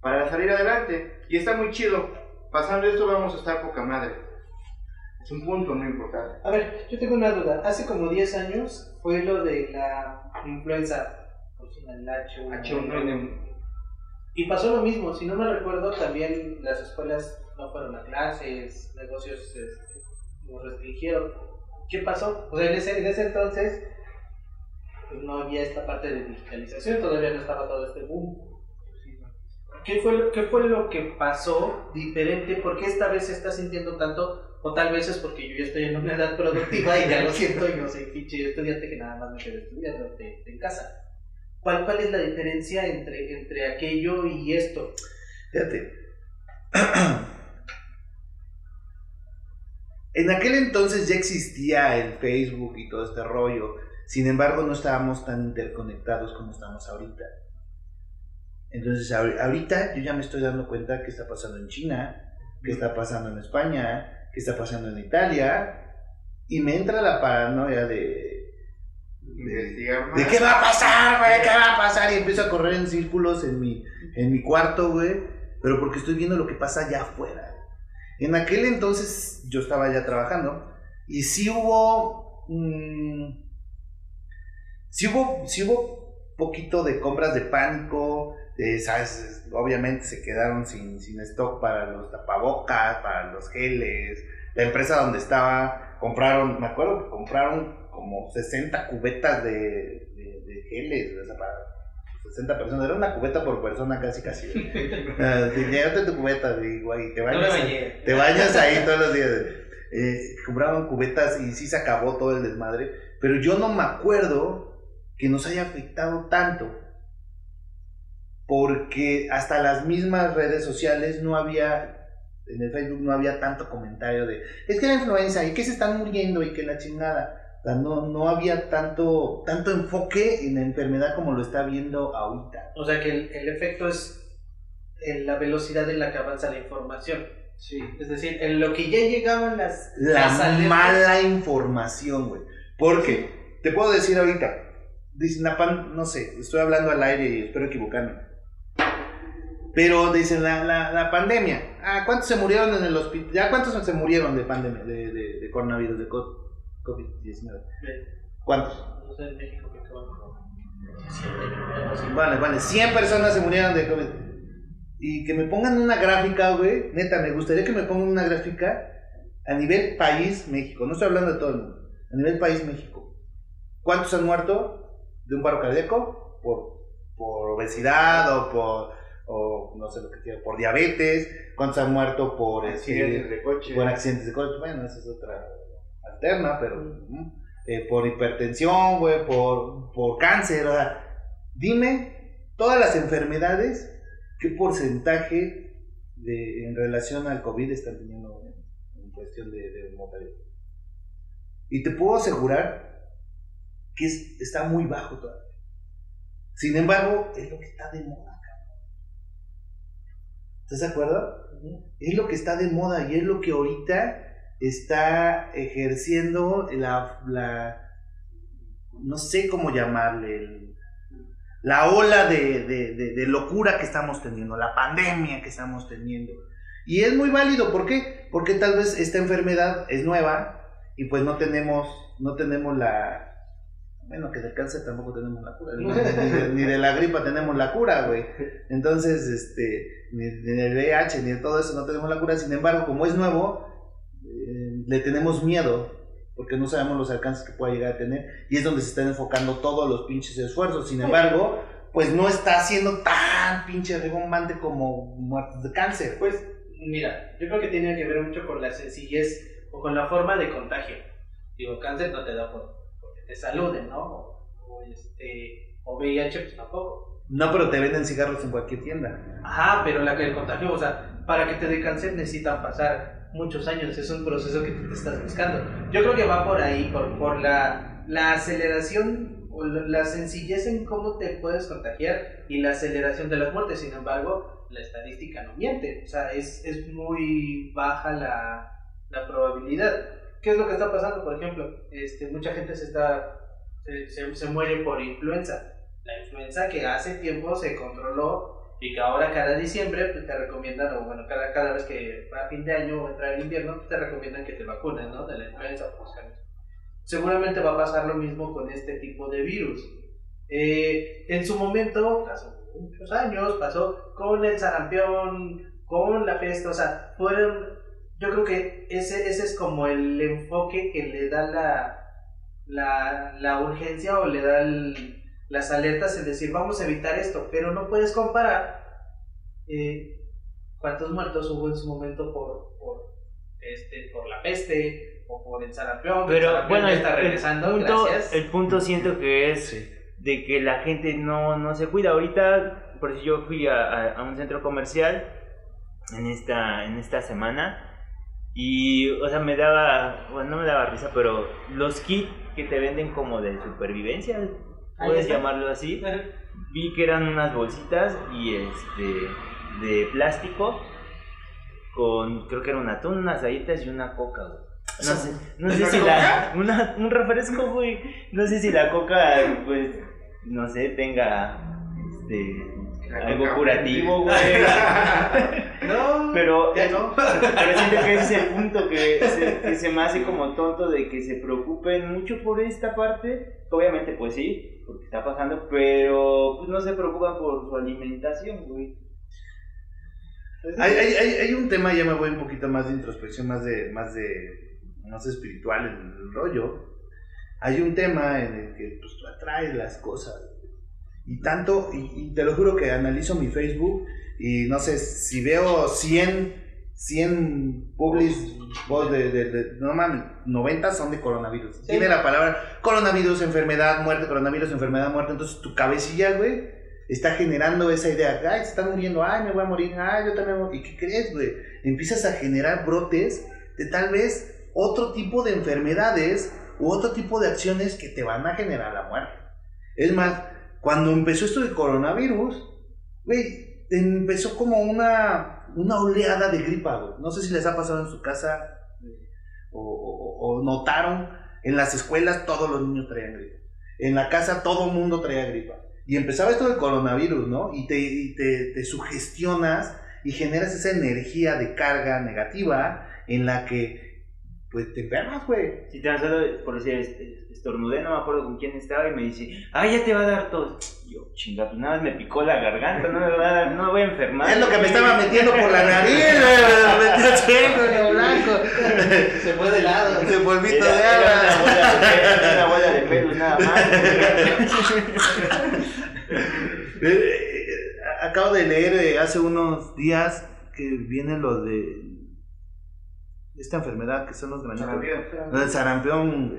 para salir adelante. Y está muy chido. Pasando esto vamos a estar poca madre. Es un punto muy importante. A ver, yo tengo una duda. Hace como 10 años fue lo de la influenza el H1N1. H1N1. Y pasó lo mismo, si no me recuerdo, también las escuelas no fueron a clases, negocios este, nos restringieron. ¿Qué pasó? O sea, en ese, en ese entonces pues, no había esta parte de digitalización, todavía no estaba todo este boom. ¿Qué fue, lo, ¿Qué fue lo que pasó diferente? ¿Por qué esta vez se está sintiendo tanto? O tal vez es porque yo ya estoy en una edad productiva y ya lo siento y no soy pinche estudiante que nada más me quedo estudiando en casa. ¿Cuál, ¿Cuál es la diferencia entre, entre aquello y esto? Fíjate. En aquel entonces ya existía el Facebook y todo este rollo. Sin embargo, no estábamos tan interconectados como estamos ahorita. Entonces, ahor- ahorita yo ya me estoy dando cuenta que está pasando en China, que está pasando en España, que está pasando en Italia. Y me entra la paranoia de, más. ¿De qué va a pasar, güey? ¿Qué va a pasar? Y empiezo a correr en círculos en mi, en mi cuarto, güey. Pero porque estoy viendo lo que pasa allá afuera. En aquel entonces yo estaba ya trabajando. Y sí hubo. mm, sí hubo. Sí hubo poquito de compras de pánico. ¿Sabes? Obviamente se quedaron sin, sin stock para los tapabocas, para los geles. La empresa donde estaba compraron, me acuerdo que compraron como 60 cubetas de, de, de geles, o sea, para 60 personas. Era una cubeta por persona casi, casi. Sí, llévate tu cubeta, y, güey, te No me bañas, te bañas ahí todos los días. Eh, compraron cubetas y sí se acabó todo el desmadre. Pero yo no me acuerdo que nos haya afectado tanto. Porque hasta las mismas redes sociales no había, en el Facebook no había tanto comentario de, es que la influenza y que se están muriendo y que la chingada. O sea, no, no había tanto, tanto enfoque en la enfermedad como lo está viendo ahorita. O sea que el, el efecto es en la velocidad en la que avanza la información. Sí. Es decir, en lo que ya llegaban las, La las mala información, güey. Porque, te puedo decir ahorita, dicen no sé, estoy hablando al aire y espero equivocarme. Pero dicen la, la, la pandemia. Ah, ¿cuántos se murieron en el hospital? ¿Ya cuántos se murieron de pandemia, de, de, de coronavirus, de co- COVID-19? ¿Cuántos? No sé, en México que así. Vale, vale, 100 personas se murieron de COVID. Y que me pongan una gráfica, güey. Neta, me gustaría que me pongan una gráfica a nivel país México. No estoy hablando de todo el mundo. A nivel país México. ¿Cuántos han muerto de un paro cardíaco? Por, por obesidad o por, o no sé lo que sea, por diabetes. ¿Cuántos han muerto por, Accidentes este, de coche. por accidentes de coche? Bueno, esa es otra alterna, pero... ¿no? eh, por hipertensión, güey, por, por cáncer, o sea, dime todas las enfermedades, qué porcentaje de, en relación al COVID están teniendo en, en cuestión de, de mortalidad. Y te puedo asegurar que es- está muy bajo todavía. Sin embargo, es lo que está de moda. ¿Estás de acuerdo? es lo que está de moda y es lo que ahorita está ejerciendo la, la no sé cómo llamarle, la ola de, de- de- de locura que estamos teniendo, la pandemia que estamos teniendo. Y es muy válido, ¿por qué? Porque tal vez esta enfermedad es nueva y pues no tenemos, no tenemos la... Bueno, que del cáncer tampoco tenemos la cura, ni, de, ni de la gripa tenemos la cura, güey. Entonces, este, ni, ni del VIH, ni de todo eso no tenemos la cura. Sin embargo, como es nuevo, eh, le tenemos miedo porque no sabemos los alcances que pueda llegar a tener y es donde se están enfocando todos los pinches esfuerzos. Sin embargo, pues no está siendo tan pinche rebombante como muertes de cáncer. Pues, mira, yo creo que tiene que ver mucho con la sencillez o con la forma de contagio. Digo, cáncer no te da por, te saluden, ¿no? O, o este, o VIH, pues tampoco. No, pero te venden cigarros en cualquier tienda. Ajá, pero la, el contagio, o sea, para que te dé cáncer necesitan pasar muchos años, es un proceso que tú te estás buscando. Yo creo que va por ahí, por, por la, la aceleración o la sencillez en cómo te puedes contagiar y la aceleración de las muertes. Sin embargo, la estadística no miente. O sea, es, es muy baja la, la probabilidad. ¿Qué es lo que está pasando? Por ejemplo, este, mucha gente se, está, se, se- se muere por influenza. La influenza que hace tiempo se controló y que ahora cada diciembre pues, te recomiendan, o bueno, cada, cada vez que va a fin de año o entra el invierno, pues, te recomiendan que te vacunes, ¿no? De la influenza o pues, Seguramente va a pasar lo mismo con este tipo de virus. Eh, en su momento, hace muchos años, pasó con el sarampión, con la peste, o sea, fueron, yo creo que ese, ese es como el enfoque que le da la, la, la urgencia o le da el- las alertas en decir, vamos a evitar esto, pero no puedes comparar eh, cuántos muertos hubo en su momento por, por, este, por la peste o por el sarampión. el Pero sarampión bueno, el, está el regresando, punto, gracias. el punto siento que es de que la gente no, no se cuida. Ahorita, por si yo fui a, a- a un centro comercial en esta, en esta semana y, o sea, me daba, bueno, no me daba risa, pero los kits que te venden como de supervivencia, puedes llamarlo así, vi que eran unas bolsitas y este de plástico con creo que era un atún, unas galletas y una coca, güey. No sé, no sé ¿Una si la una, un refresco, güey. No sé si la coca pues no sé, tenga este algo curativo, güey. No, Pero ya no. pero siento que ese es el punto que se, que se me hace como tonto de que se preocupen mucho por esta parte. Obviamente, pues sí, porque está pasando, pero pues no se preocupan por su alimentación, güey. Hay, hay, hay, hay un tema, ya me voy un poquito más de introspección, más de, más de, más espiritual en el rollo. Hay un tema en el que pues, tú atraes las cosas. Y tanto, y, y te lo juro que analizo mi Facebook y no sé, si veo 100, 100 publis de, de, de- no mames, 90 son de coronavirus. Tiene la palabra coronavirus, enfermedad, muerte, coronavirus, enfermedad, muerte. Entonces tu cabecilla, güey, está generando esa idea. Ay, se está muriendo, ay, me voy a morir, ay, yo también voy. ¿Y qué crees, güey? Empiezas a generar brotes de tal vez otro tipo de enfermedades u otro tipo de acciones que te van a generar la muerte. Es más, cuando empezó esto del coronavirus, güey, empezó como una, una oleada de gripa, güey. No sé si les ha pasado en su casa o notaron, en las escuelas todos los niños traían gripa. En la casa todo el mundo traía gripa. Y empezaba esto del coronavirus, ¿no? Y te, y te, te sugestionas y generas esa energía de carga negativa en la que, pues, te enfermas, güey. Si tan solo, por decir, este, estornudé, no me acuerdo con quién estaba y me dice, ay, ya te va a dar tos. Y Yo, chinga, pues nada más me picó la garganta, no me, va a dar, no me voy a enfermar. Es lo que me estaba metiendo por la nariz, güey. Me metió chingo en blanco. Se fue de lado. De polvito de agua. bola de, era una bola de pelos nada más. Eh, eh, Acabo de leer eh, hace unos días que viene lo de esta enfermedad que son los granitos. Lo del sarampión,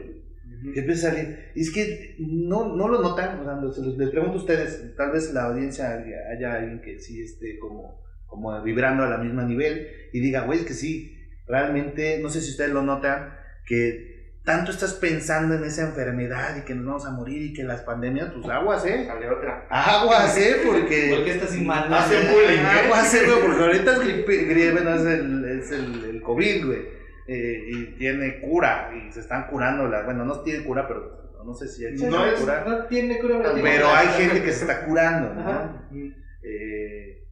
que empieza a salir. Y es que no, no lo notan, o sea, no, les pregunto a ustedes, tal vez la audiencia haya, alguien que sí esté como, como vibrando a la misma nivel y diga, güey, es que sí, realmente, no sé si ustedes lo notan, que tanto estás pensando en esa enfermedad y que nos vamos a morir y que las pandemias, pues aguas, ¿eh? Sale otra. Aguas, ¿eh? Porque... ¿Por qué estás sin bullying, ¿eh? Aguas, ¿eh, güey? Porque ahorita es gripe, gripe, bueno, es el, es el, el COVID, güey. Eh, y tiene cura, y se están curando, la, bueno, no tiene cura, pero no sé si No es- cura. No tiene cura, pero hay gente que se está curando. Eh,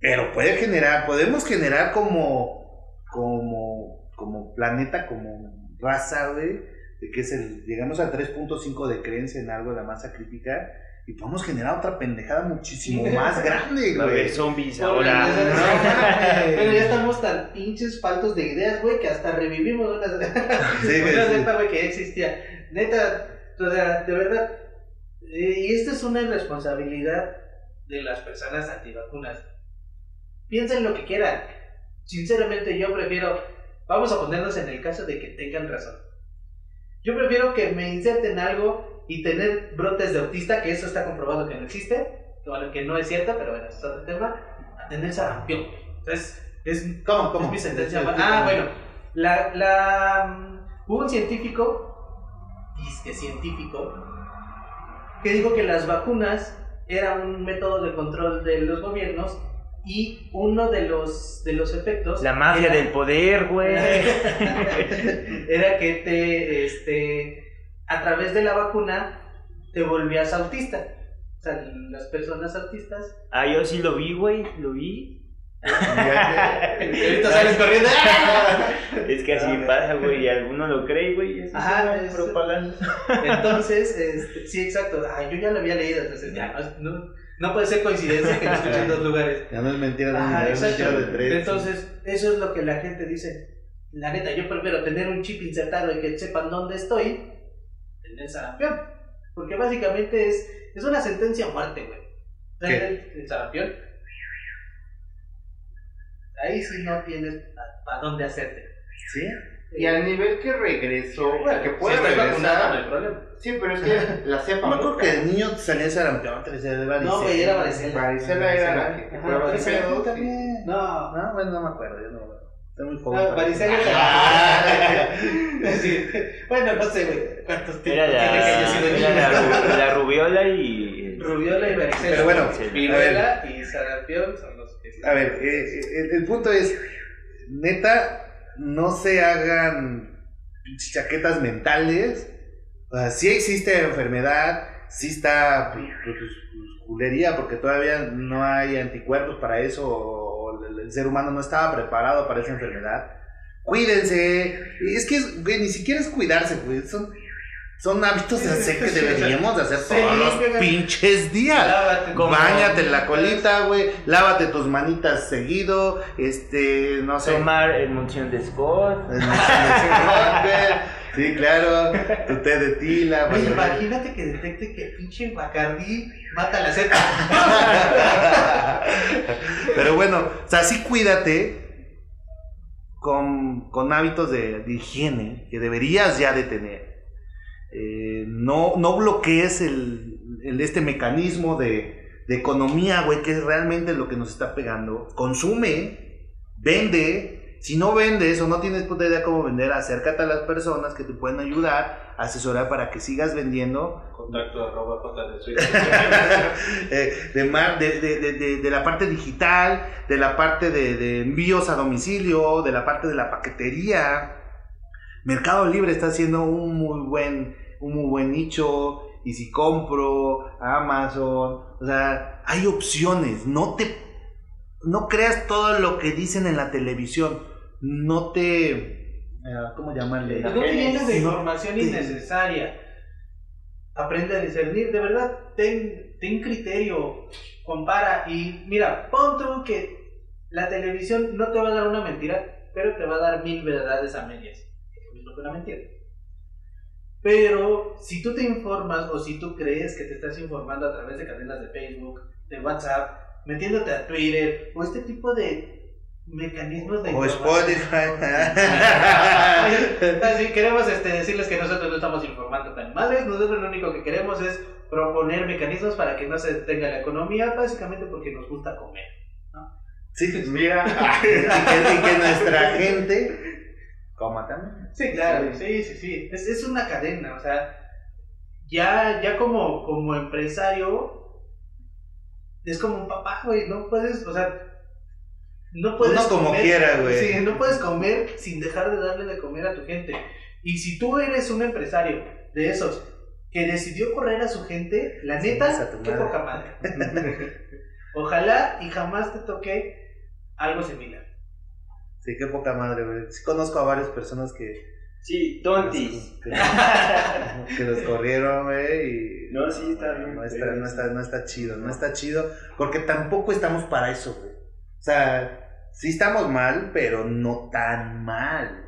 pero puede generar, podemos generar como, como, como planeta, como raza, güey, de que es el, llegamos al 3.5 de creencia en algo de la masa crítica y podemos generar otra pendejada muchísimo más grande, güey. zombies ahora. Pero ya estamos tan pinches faltos de ideas, güey, que hasta revivimos una, Sí, güey, una cepa, güey, que ya existía. Neta, o sea, de verdad. eh, y esta es una irresponsabilidad de las personas antivacunas. Piensen lo que quieran. Sinceramente, yo prefiero. Vamos a ponernos en el caso de que tengan razón. Yo prefiero que me inserten algo y tener brotes de autista, que eso está comprobado que no existe, bueno, que no es cierto, pero bueno, eso es otro tema, a tener sarampión. Entonces, es, ¿Cómo, cómo? es mi sentencia. Sí, ah, sí. bueno, la, la, mm, hubo un científico, disque científico, que dijo que las vacunas eran un método de control de los gobiernos y uno de los, de los efectos... La magia era- del poder, güey. era que te, este, a través de la vacuna te volvías autista. O sea, las personas autistas. Ah, yo sí lo vi, güey, lo vi. Ahorita sales corriendo. Es que así Ah, pasa, güey, y alguno lo cree, güey. Ajá, es- propaganda. Entonces, este, sí, exacto. Ah, yo ya lo había leído, entonces ya no, no, no puede ser coincidencia que lo escuché en dos lugares. Ya no es mentira, no Ajá, es mentira exacto. de tres. Entonces, eso es lo que la gente dice. La neta, yo prefiero tener un chip insertado y que sepan dónde estoy, tener sarampión. Porque básicamente es, es una sentencia a muerte, güey. El, el sarampión. Ahí sí no tienes para dónde hacerte. ¿Sí? Y al nivel que regresó, Bueno, que puede si vacunado, no hay regresar. problema. Sí, pero es que la cepa. No creo que el niño salía sarampión, te decía de varicela. No, güey, era varicela. Varicela era la que de. No, No, bueno, no me acuerdo, yo no. Estoy muy joven. Ah, eso. es Sí. Bueno, no sé, güey. ¿Cuántos tipos tiene que haya sido la, niño? la, ru- la rubiola y. Rubiola y varicela. Pero bueno, viruela y sarampión son los que. A ver, eh, el, el punto es, neta, no se hagan pinches chaquetas mentales. O sea, sí existe enfermedad, sí está pues, pues, pues, culería, porque todavía no hay anticuerpos para eso, el, el ser humano no estaba preparado para esa enfermedad. Cuídense. Es que, güey, ni siquiera es cuidarse, güey. Son, son hábitos de hacer que deberíamos de hacer todos los pinches días. Lávate Báñate en la colita, güey. Lávate tus manitas seguido. Este, no sé. Tomar emulsión de Scott. Sí, claro. Tu té de tila. Imagínate que detecte que pinche Bacardí mata la seta. Bueno, o sea, sí cuídate con, con hábitos de, higiene que deberías ya de tener. Eh, no, no bloquees el, este mecanismo de economía, güey, que es realmente lo que nos está pegando. Consume, vende. Si no vendes o no tienes puta idea cómo vender, acércate a las personas que te pueden ayudar, asesorar para que sigas vendiendo Contacto arroba de eh, de, mar- de, de- de- de- de la parte digital, de la parte de, de envíos a domicilio, de la parte de la paquetería. Mercado Libre está haciendo un muy buen, un muy buen nicho. Y si compro, Amazon, o sea, hay opciones. No te, no creas todo lo que dicen en la televisión. No te, eh, ¿cómo llamarle? No te llenes de información te- innecesaria. Aprende a discernir, de verdad, ten, ten criterio, compara y mira, pon tú que la televisión no te va a dar una mentira, pero te va a dar mil verdades a medias. Es lo que una mentira. Pero si tú te informas o si tú crees que te estás informando a través de cadenas de Facebook, de WhatsApp, metiéndote a Twitter o este tipo de mecanismos de O Spotify. Así queremos este, decirles que nosotros no estamos informando tan animales, nosotros lo único que queremos es proponer mecanismos para que no se detenga la economía, básicamente porque nos gusta comer. Sí, Mira, y que, y que nuestra gente coma también. Sí, claro, sí, sí, sí. Es, es una cadena, o sea, ya, ya como, como empresario, es como un papá, güey, no puedes, o sea, no puedes Uno como quiera, güey. Sí, no puedes comer sin dejar de darle de comer a tu gente. Y si tú eres un empresario de esos que decidió correr a su gente, la Sí, neta, qué madre. poca madre. Ojalá y jamás te toque algo similar. Sí, qué poca madre, güey. Sí conozco a varias personas que... Sí, tontis. Que, que los corrieron, güey, y... No, sí, está bien No está, no, está, no está chido, no está chido, porque tampoco estamos para eso, güey. O sea, sí estamos mal, pero no tan mal.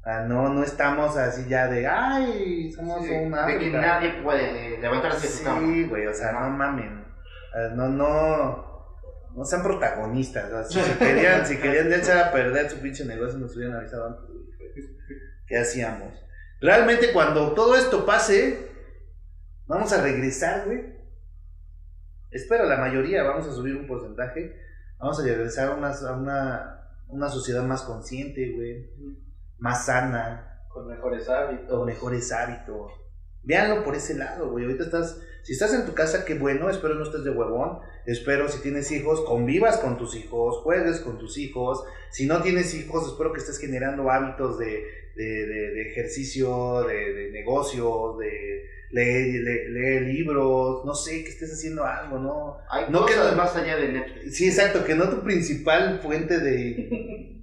O sea, no, no estamos así ya de, ay, somos sí, una... de que nadie puede levantarse de su cama. Sí, güey, o sea, no mamen. No, no, no sean protagonistas. o sea, si querían, si querían echar a perder su pinche negocio, nos hubieran avisado antes. ¿Qué hacíamos? Realmente cuando todo esto pase, vamos a regresar, güey. Espero la mayoría, vamos a subir un porcentaje. Vamos a regresar a una, a una, una sociedad más consciente, güey. Más sana Con mejores hábitos. o mejores hábitos. Véanlo por ese lado, güey. Ahorita estás Si estás en tu casa, qué bueno, espero no estés de huevón, espero si tienes hijos, convivas con tus hijos, juegues con tus hijos, si no tienes hijos, espero que estés generando hábitos de, de, de- de ejercicio, de, de negocios, de leer, le- leer libros, no sé, que estés haciendo algo, ¿no? Hay No cosas queda- más allá de Netflix. Sí, exacto, que no tu principal fuente de,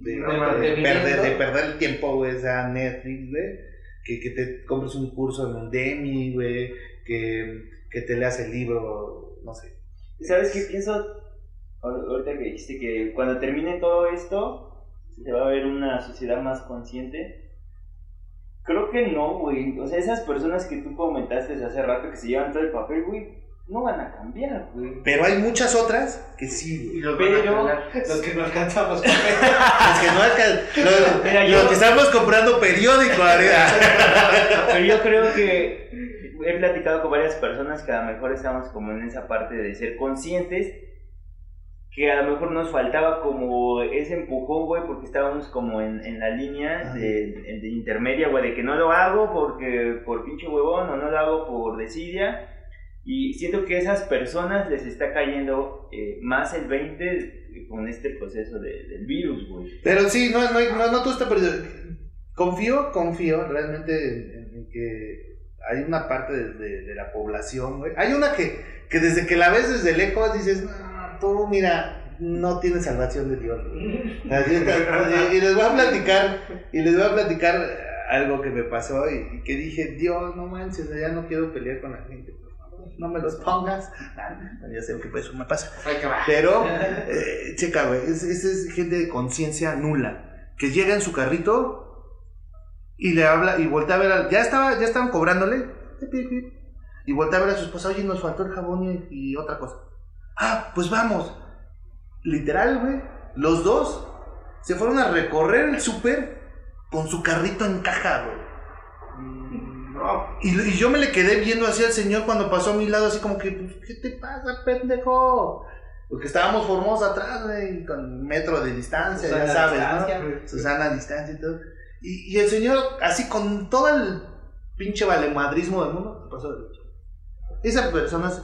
de, de mantenimiento. perder, de perder el tiempo, güey, sea Netflix, güey. Que, que te compres un curso en Udemy, güey. Que, que te leas el libro, no sé. ¿Sabes qué pienso? Ahor- Ahorita que dijiste que cuando termine todo esto, se va a ver una sociedad más consciente. Creo que no, güey. O sea, esas personas que tú comentaste hace rato que se llevan todo el papel, güey, no van a cambiar, güey. Pero hay muchas otras que sí, güey. Y los Pero-. Los que no alcanzamos papel. Es que no alcan- lo- Mira, lo yo- que estamos comprando periódico, ¿verdad? Pero yo creo que he platicado con varias personas que a lo mejor estamos como en esa parte de ser conscientes, que a lo mejor nos faltaba como ese empujón, güey, porque estábamos como en, en la línea de, de intermedia, güey, de que no lo hago porque por pinche huevón o no lo hago por desidia. Y siento que a esas personas les está cayendo eh, más el 20 con este proceso de- del virus, güey. Pero sí, no, no, no, no todo está perdido. Confío, confío realmente en, en que hay una parte de, de- de la población, güey. Hay una que, que desde que la ves desde lejos dices, no, tú mira, no tienes salvación de Dios. güey". Así está. Y, les voy a platicar, y les voy a platicar algo que me pasó y, y que dije, Dios, no manches, ya no quiero pelear con la gente. por favor, No me los pongas. Nah, ya sé que pues, eso me pasa. Pero, eh, checa, güey, es, es, es gente de conciencia nula. Que llega en su carrito y le habla y voltea a ver al. Ya, estaba, ya estaban cobrándole. Y voltea a ver a su esposa, oye, nos faltó el jabón y, y otra cosa. Ah, pues vamos. Literal, güey. Los dos se fueron a recorrer el súper con su carrito en caja, güey. No, Y, y yo me le quedé viendo así al señor cuando pasó a mi lado, así como que, pues, ¿qué te pasa, pendejo? Porque estábamos formados atrás, güey, con un metro de distancia, Susana ya sabes, distancia. ¿no? Susana a distancia y todo. Y, y el señor, así con todo el pinche valemadrismo del mundo, se pasó de. Esas personas,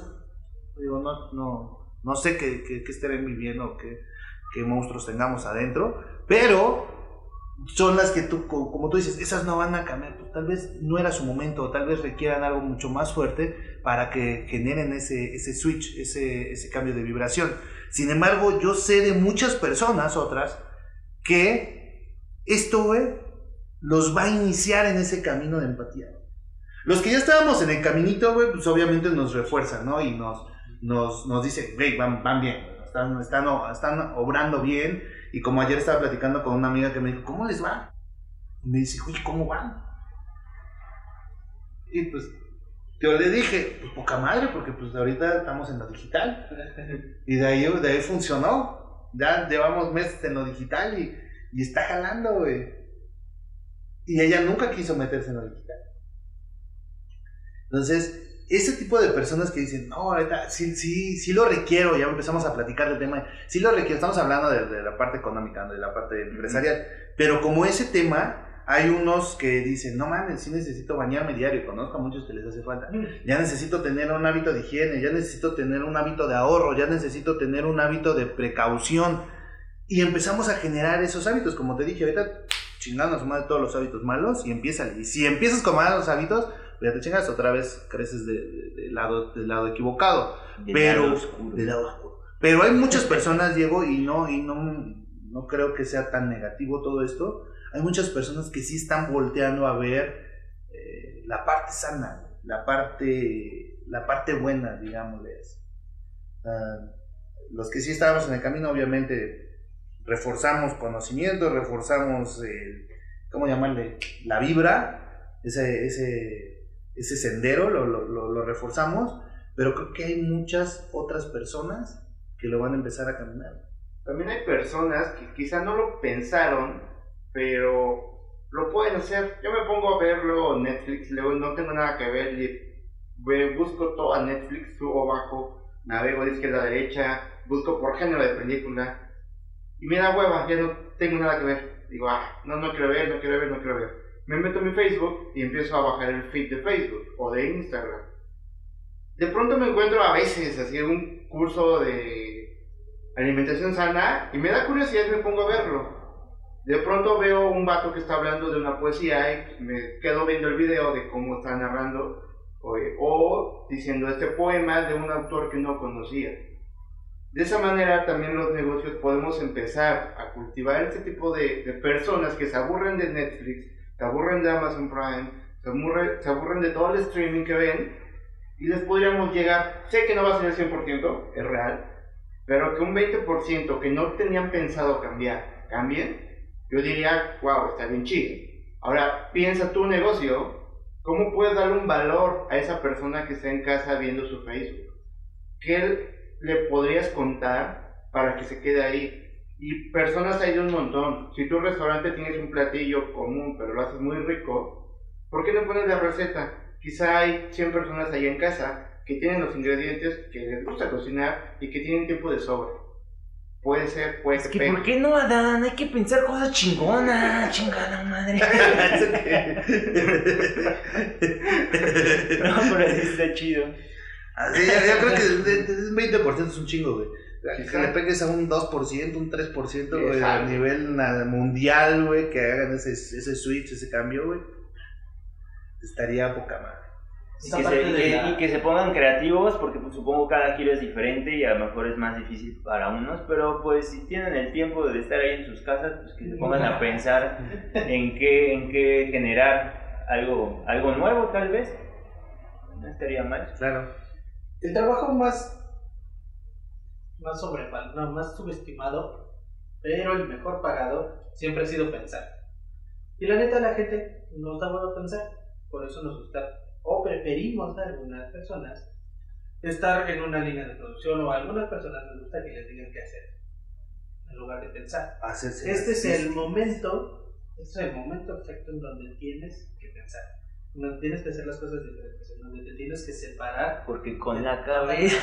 digo, no, no, no sé qué, qué, estén viviendo, qué, qué monstruos tengamos adentro, pero son las que tú, co- como tú dices, esas no van a cambiar. Pues, tal vez no era su momento, o tal vez requieran algo mucho más fuerte para que generen ese, ese switch, ese, ese cambio de vibración. Sin embargo, yo sé de muchas personas, otras, que esto, güey, los va a iniciar en ese camino de empatía. Los que ya estábamos en el caminito, güey, pues obviamente nos refuerzan, ¿no? Y nos, nos, nos dicen, güey, van, van bien, están, están, están obrando bien. Y como ayer estaba platicando con una amiga que me dijo, ¿cómo les va? Y me dice, oye, ¿cómo van? Y pues yo le dije, pues poca madre, porque pues ahorita estamos en lo digital. Y de ahí, de ahí funcionó. Ya llevamos meses en lo digital y, y está jalando, güey. Y ella nunca quiso meterse en lo digital. Entonces, ese tipo de personas que dicen, no, ahorita sí, sí, sí lo requiero, ya empezamos a platicar del tema, sí lo requiero, estamos hablando de, de la parte económica, de la parte empresarial, pero como ese tema, hay unos que dicen, no mames, sí necesito bañarme diario, conozco a muchos que les hace falta, ya necesito tener un hábito de higiene, ya necesito tener un hábito de ahorro, ya necesito tener un hábito de precaución, y empezamos a generar esos hábitos, como te dije, ahorita chingando a su madre todos los hábitos malos, y empieza, y si empiezas con malos hábitos, ya te chingas, otra vez creces de- de- del lado, del lado equivocado. Del Pero- lado oscuro. Del lado oscuro. Pero hay muchas personas, Diego, y no, y no, no creo que sea tan negativo todo esto. Hay muchas personas que sí están volteando a ver eh, la parte sana, la parte, la parte buena, digámosle. así. Ah, los que sí estábamos en el camino, obviamente, reforzamos conocimiento, reforzamos, el- ¿cómo llamarle? La vibra, ese, ese, ese sendero, lo, reforzamos, pero creo que hay muchas otras personas que lo van a empezar a caminar. También hay personas que quizá no lo pensaron, pero lo pueden hacer. Yo me pongo a verlo en Netflix, luego no tengo nada que ver, ve- busco a Netflix, subo abajo, navego de izquierda a derecha, busco por género de película, y me da hueva, ya no tengo nada que ver. Digo, ah, no, no quiero ver, no quiero ver, no quiero ver. Me meto en mi Facebook y empiezo a bajar el feed de Facebook o de Instagram. de pronto me encuentro a veces así un curso de alimentación sana y me da curiosidad y me pongo a verlo. De pronto veo un vato que está hablando de una poesía y me quedo viendo el video de cómo está narrando o, o diciendo este poema de un autor que no conocía. De esa manera también los negocios podemos empezar a cultivar este tipo de, de personas que se aburren de Netflix, se aburren de Amazon Prime, se aburren, de todo el streaming que ven y les podríamos llegar, sé que no va a ser el 100%, es real, pero que un 20% que no tenían pensado cambiar, cambien, yo diría, wow, está bien chido. Ahora, piensa tu negocio, ¿cómo puedes darle un valor a esa persona que está en casa viendo su Facebook? ¿Qué le podrías contar para que se quede ahí? Y personas hay de un montón. Si tu restaurante tienes un platillo común, pero lo haces muy rico, ¿por qué no pones la receta? Quizá hay 100 personas ahí en casa que tienen los ingredientes, que les gusta cocinar y que tienen tiempo de sobra. Puede ser, puede Es que ¿por qué no, Adán? Hay que pensar cosas chingonas, chingada madre. no, pero sí está chido. Así, yo, yo creo que un 20% es un chingo, güey. Que le pegues a un 2%, un 3%, güey, a nivel mundial, güey, que hagan ese, ese switch, ese cambio, güey. Estaría poca madre. Y Esa que, parte se, y de que- la- y que se pongan creativos, porque pues, supongo cada giro es diferente y a lo mejor es más difícil para unos, pero pues si tienen el tiempo de estar ahí en sus casas, pues que se pongan a pensar en qué, en qué generar algo, algo nuevo tal vez. No estaría mal. Claro. El trabajo más más sobreval, no, más subestimado, pero el mejor pagado siempre ha sido pensar. Y la neta la gente nos da bueno pensar, por eso nos gusta o preferimos a algunas personas estar en una línea de producción o a algunas personas les gusta que les digan qué hacer en lugar de pensar. Hacerse Este es el momento, este es el momento exacto en donde tienes que pensar, donde tienes que hacer las cosas diferentes, en donde te tienes que separar Porque con la cabeza.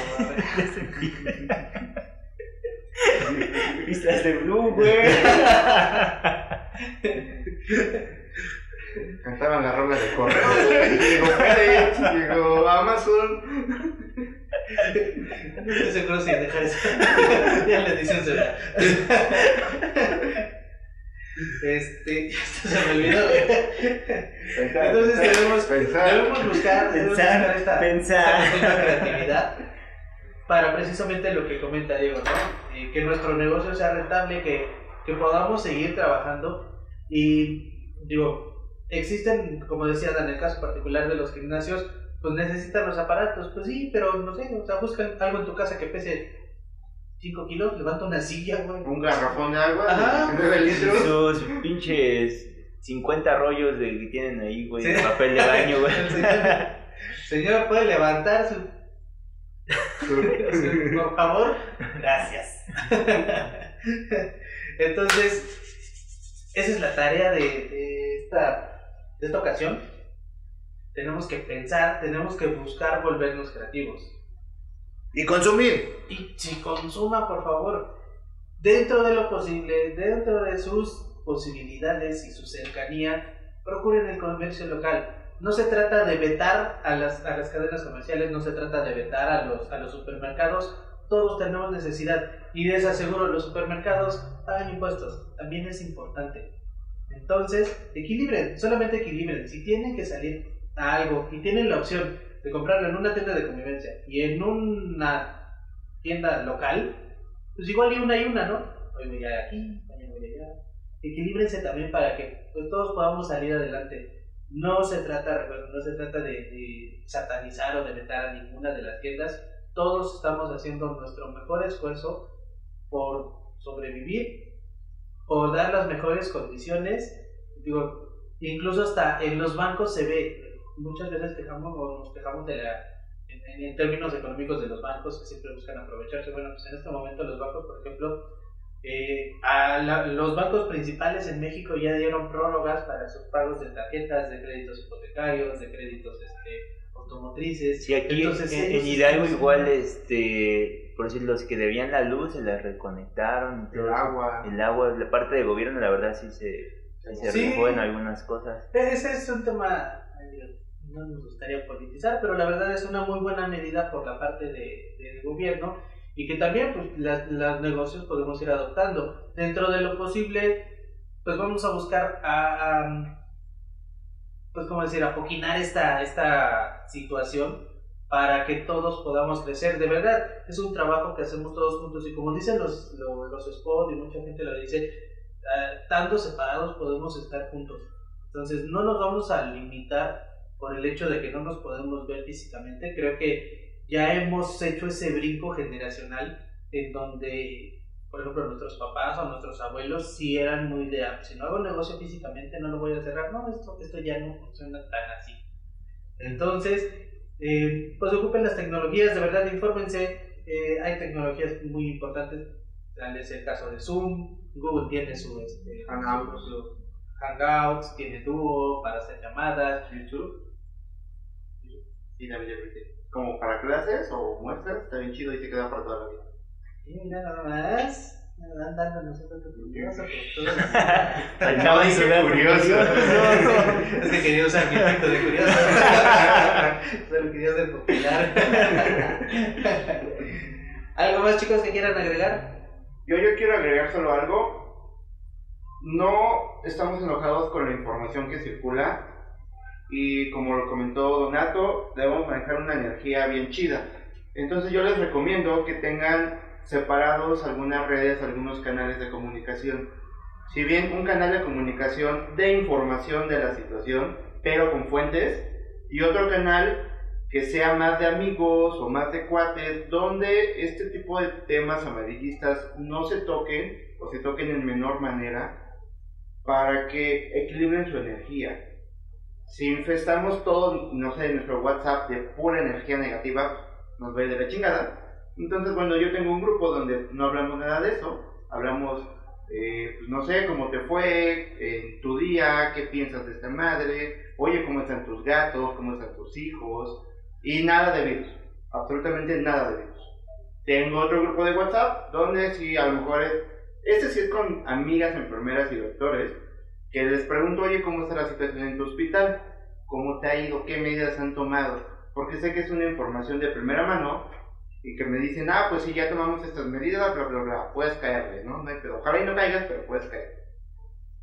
Pistas de blue, güey. Cantaban la rola de correo. Llegó FedEx, llegó Amazon. No estoy seguro si dejar eso. ya le dicen celular. Este, ya hasta se me olvidó. Entonces debemos, pensar. debemos buscar, debemos Pensar, buscar esta, pensar. esta creatividad para precisamente lo que comenta Diego, ¿no? Eh, que nuestro negocio sea rentable, que, que podamos seguir trabajando y digo, existen, como decía Dan, en el caso particular de los gimnasios, pues necesitan los aparatos, pues sí, pero no sé, o sea, buscan algo en tu casa que pese 5 kilos, levanta una silla, güey. Un garrafón de agua Ajá. de 19 litros. Sus pinches 50 rollos de que tienen ahí, güey, de papel de baño, güey. El señor, señor, puede levantar su Por favor, gracias. Entonces, esa es la tarea de, de esta, de esta ocasión. Tenemos que pensar, tenemos que buscar volvernos creativos. Y consumir. Y si consuma, por favor, dentro de lo posible, dentro de sus posibilidades y su cercanía, procuren el comercio local. No se trata de vetar a las, a las cadenas comerciales, no se trata de vetar a los, a los supermercados. Todos tenemos necesidad y les aseguro, los supermercados pagan impuestos, también es importante. Entonces, equilibren, solamente equilibren. Si tienen que salir a algo y tienen la opción de comprarlo en una tienda de convivencia y en una tienda local, pues igual y una y una, ¿no? Hoy voy a aquí, mañana voy allá. Equilíbrense también para que pues, todos podamos salir adelante. No se trata, no se trata de, de satanizar o de vetar a ninguna de las tiendas. Todos estamos haciendo nuestro mejor esfuerzo por sobrevivir, por dar las mejores condiciones. Digo, incluso hasta en los bancos se ve, muchas veces quejamos o nos quejamos de la, en, en- términos económicos de los bancos que siempre buscan aprovecharse. Bueno, pues en este momento los bancos, por ejemplo, eh, a la- los bancos principales en México ya dieron prórrogas para sus pagos de tarjetas, de créditos hipotecarios, de créditos este, automotrices. Sí, aquí Entonces, en, en Hidalgo igual, este, por decir, los que debían la luz se la reconectaron. y todo El agua. El agua, la parte de gobierno, la verdad, sí se, sí se Sí. en algunas cosas. Ese es un tema no nos gustaría politizar, pero la verdad es una muy buena medida por la parte de, del gobierno y que también pues los negocios podemos ir adoptando. Dentro de lo posible, pues vamos a buscar a, pues como decir, apoquinar esta, esta situación para que todos podamos crecer. De verdad, es un trabajo que hacemos todos juntos y como dicen los, los, los y mucha gente lo dice, ah, tanto separados podemos estar juntos. Entonces no nos vamos a limitar por el hecho de que no nos podemos ver físicamente. Creo que ya hemos hecho ese brinco generacional en donde, por ejemplo, nuestros papás o nuestros abuelos sí eran muy de, ah, si no hago negocio físicamente no lo voy a cerrar. No, esto, esto ya no funciona tan así. Entonces, eh, pues ocupen las tecnologías, de verdad, infórmense. Eh, hay tecnologías muy importantes, tal es el caso de Zoom, Google tiene su, este, su Hangouts, tiene Duo para hacer llamadas, YouTube como para clases o muestras, está bien chido y te queda para toda la vida. Y mira nada más. Nada, dando nosotros curioso. No dice curioso. Es que quería usar mi efecto de curioso. Solo quería ser popular. ¿Algo más, chicos, que quieran agregar? Yo, yo quiero agregar solo algo. No estamos enojados con la información que circula y como lo comentó Donato, debemos manejar una energía bien chida. Entonces yo les recomiendo que tengan separados algunas redes, algunos canales de comunicación. Si bien un canal de comunicación de información de la situación, pero con fuentes, y otro canal que sea más de amigos o más de cuates, donde este tipo de temas amarillistas no se toquen o se toquen en menor manera para que equilibren su energía si infestamos todo, no sé, nuestro WhatsApp de pura energía negativa, nos va a ir de la chingada. Entonces, bueno, yo tengo un grupo donde no hablamos nada de eso, hablamos, eh, pues no sé, cómo te fue en tu día, qué piensas de esta madre, oye, cómo están tus gatos, cómo están tus hijos, y nada de virus, absolutamente nada de virus. Tengo otro grupo de WhatsApp donde si a lo mejor es, este sí es con amigas enfermeras y doctores, que les pregunto, oye, ¿cómo está la situación en tu hospital? ¿Cómo te ha ido? ¿Qué medidas han tomado? Porque sé que es una información de primera mano y que me dicen, ah, pues si ya tomamos estas medidas, bla, bla, bla, puedes caerle, ¿no? Ojalá y no caigas, pero puedes caer.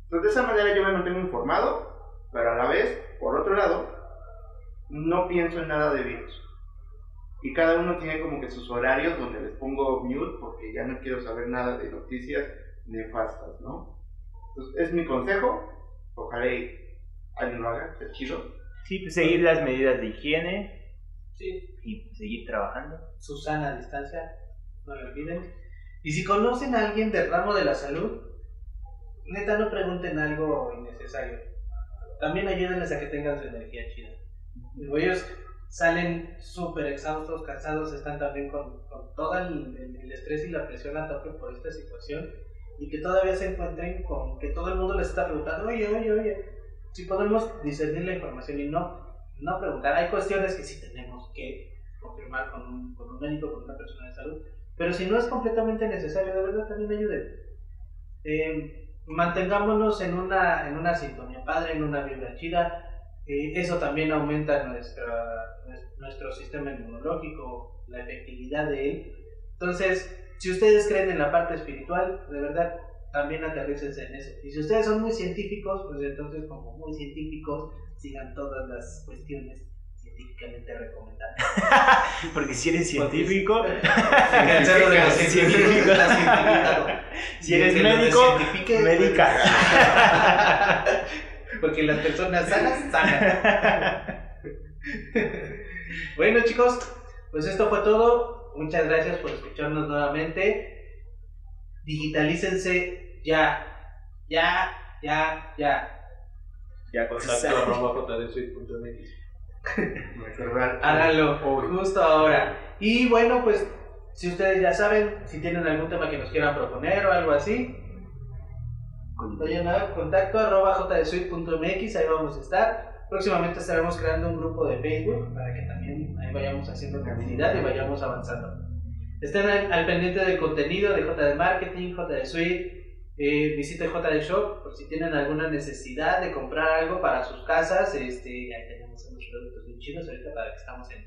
Entonces, de esa manera yo me mantengo informado, pero a la vez, por otro lado, no pienso en nada de virus. Y cada uno tiene como que sus horarios donde les pongo mute porque ya no quiero saber nada de noticias nefastas, ¿no? Es mi consejo. Ojalá alguien lo haga, es chido. Sí, pues seguir las medidas de higiene. Sí. Y seguir trabajando. Susana a distancia, no lo olviden. Y si conocen a alguien del ramo de la salud, neta no pregunten algo innecesario. También ayúdenles a que tengan su energía chida. Ellos salen súper exhaustos, cansados, están también con, con todo el, el, estrés y la presión a tope por esta situación y que todavía se encuentren con que todo el mundo les está preguntando, oye, oye, oye, si podemos discernir la información y no, no preguntar. Hay cuestiones que sí tenemos que confirmar con un, con un médico, con una persona de salud, pero si no es completamente necesario, de verdad también ayuden. Eh, mantengámonos en una, en una sintonía padre, en una vibra chida. Eh, eso también aumenta nuestra, nuestro sistema inmunológico, la efectividad de él. Entonces, si ustedes creen en la parte espiritual, de verdad, también aterrícense en eso. Y si ustedes son muy científicos, pues entonces como muy científicos, sigan todas las cuestiones científicamente recomendadas. Porque si eres científico, si eres médico, médica. Porque las personas sanas, sanan. bueno chicos, pues esto fue todo. Muchas gracias por escucharnos nuevamente. Digitalícense ya. Ya, ya, ya. Ya contacto arroba Háganlo justo ahora. Y bueno, pues si ustedes ya saben, si tienen algún tema que nos quieran proponer o algo así, contacto arroba mx ahí vamos a estar. Próximamente estaremos creando un grupo de Facebook para que también ahí vayamos haciendo comunidad y vayamos avanzando. Estén al, pendiente del contenido de J de Marketing, J de Suite, eh, visite J de Shop por si tienen alguna necesidad de comprar algo para sus casas. Este, ahí tenemos hacemos productos bien chidos ahorita para que estamos en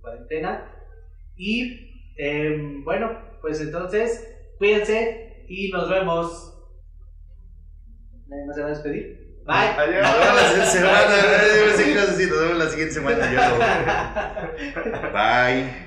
cuarentena. Y em, bueno, pues entonces, cuídense y nos vemos. ¿Nadie más se va a despedir? Bye. Adiós. Nos vemos la siguiente semana. Yo pensé que ibas a decir, Nos vemos la siguiente semana. Yo no. Bye.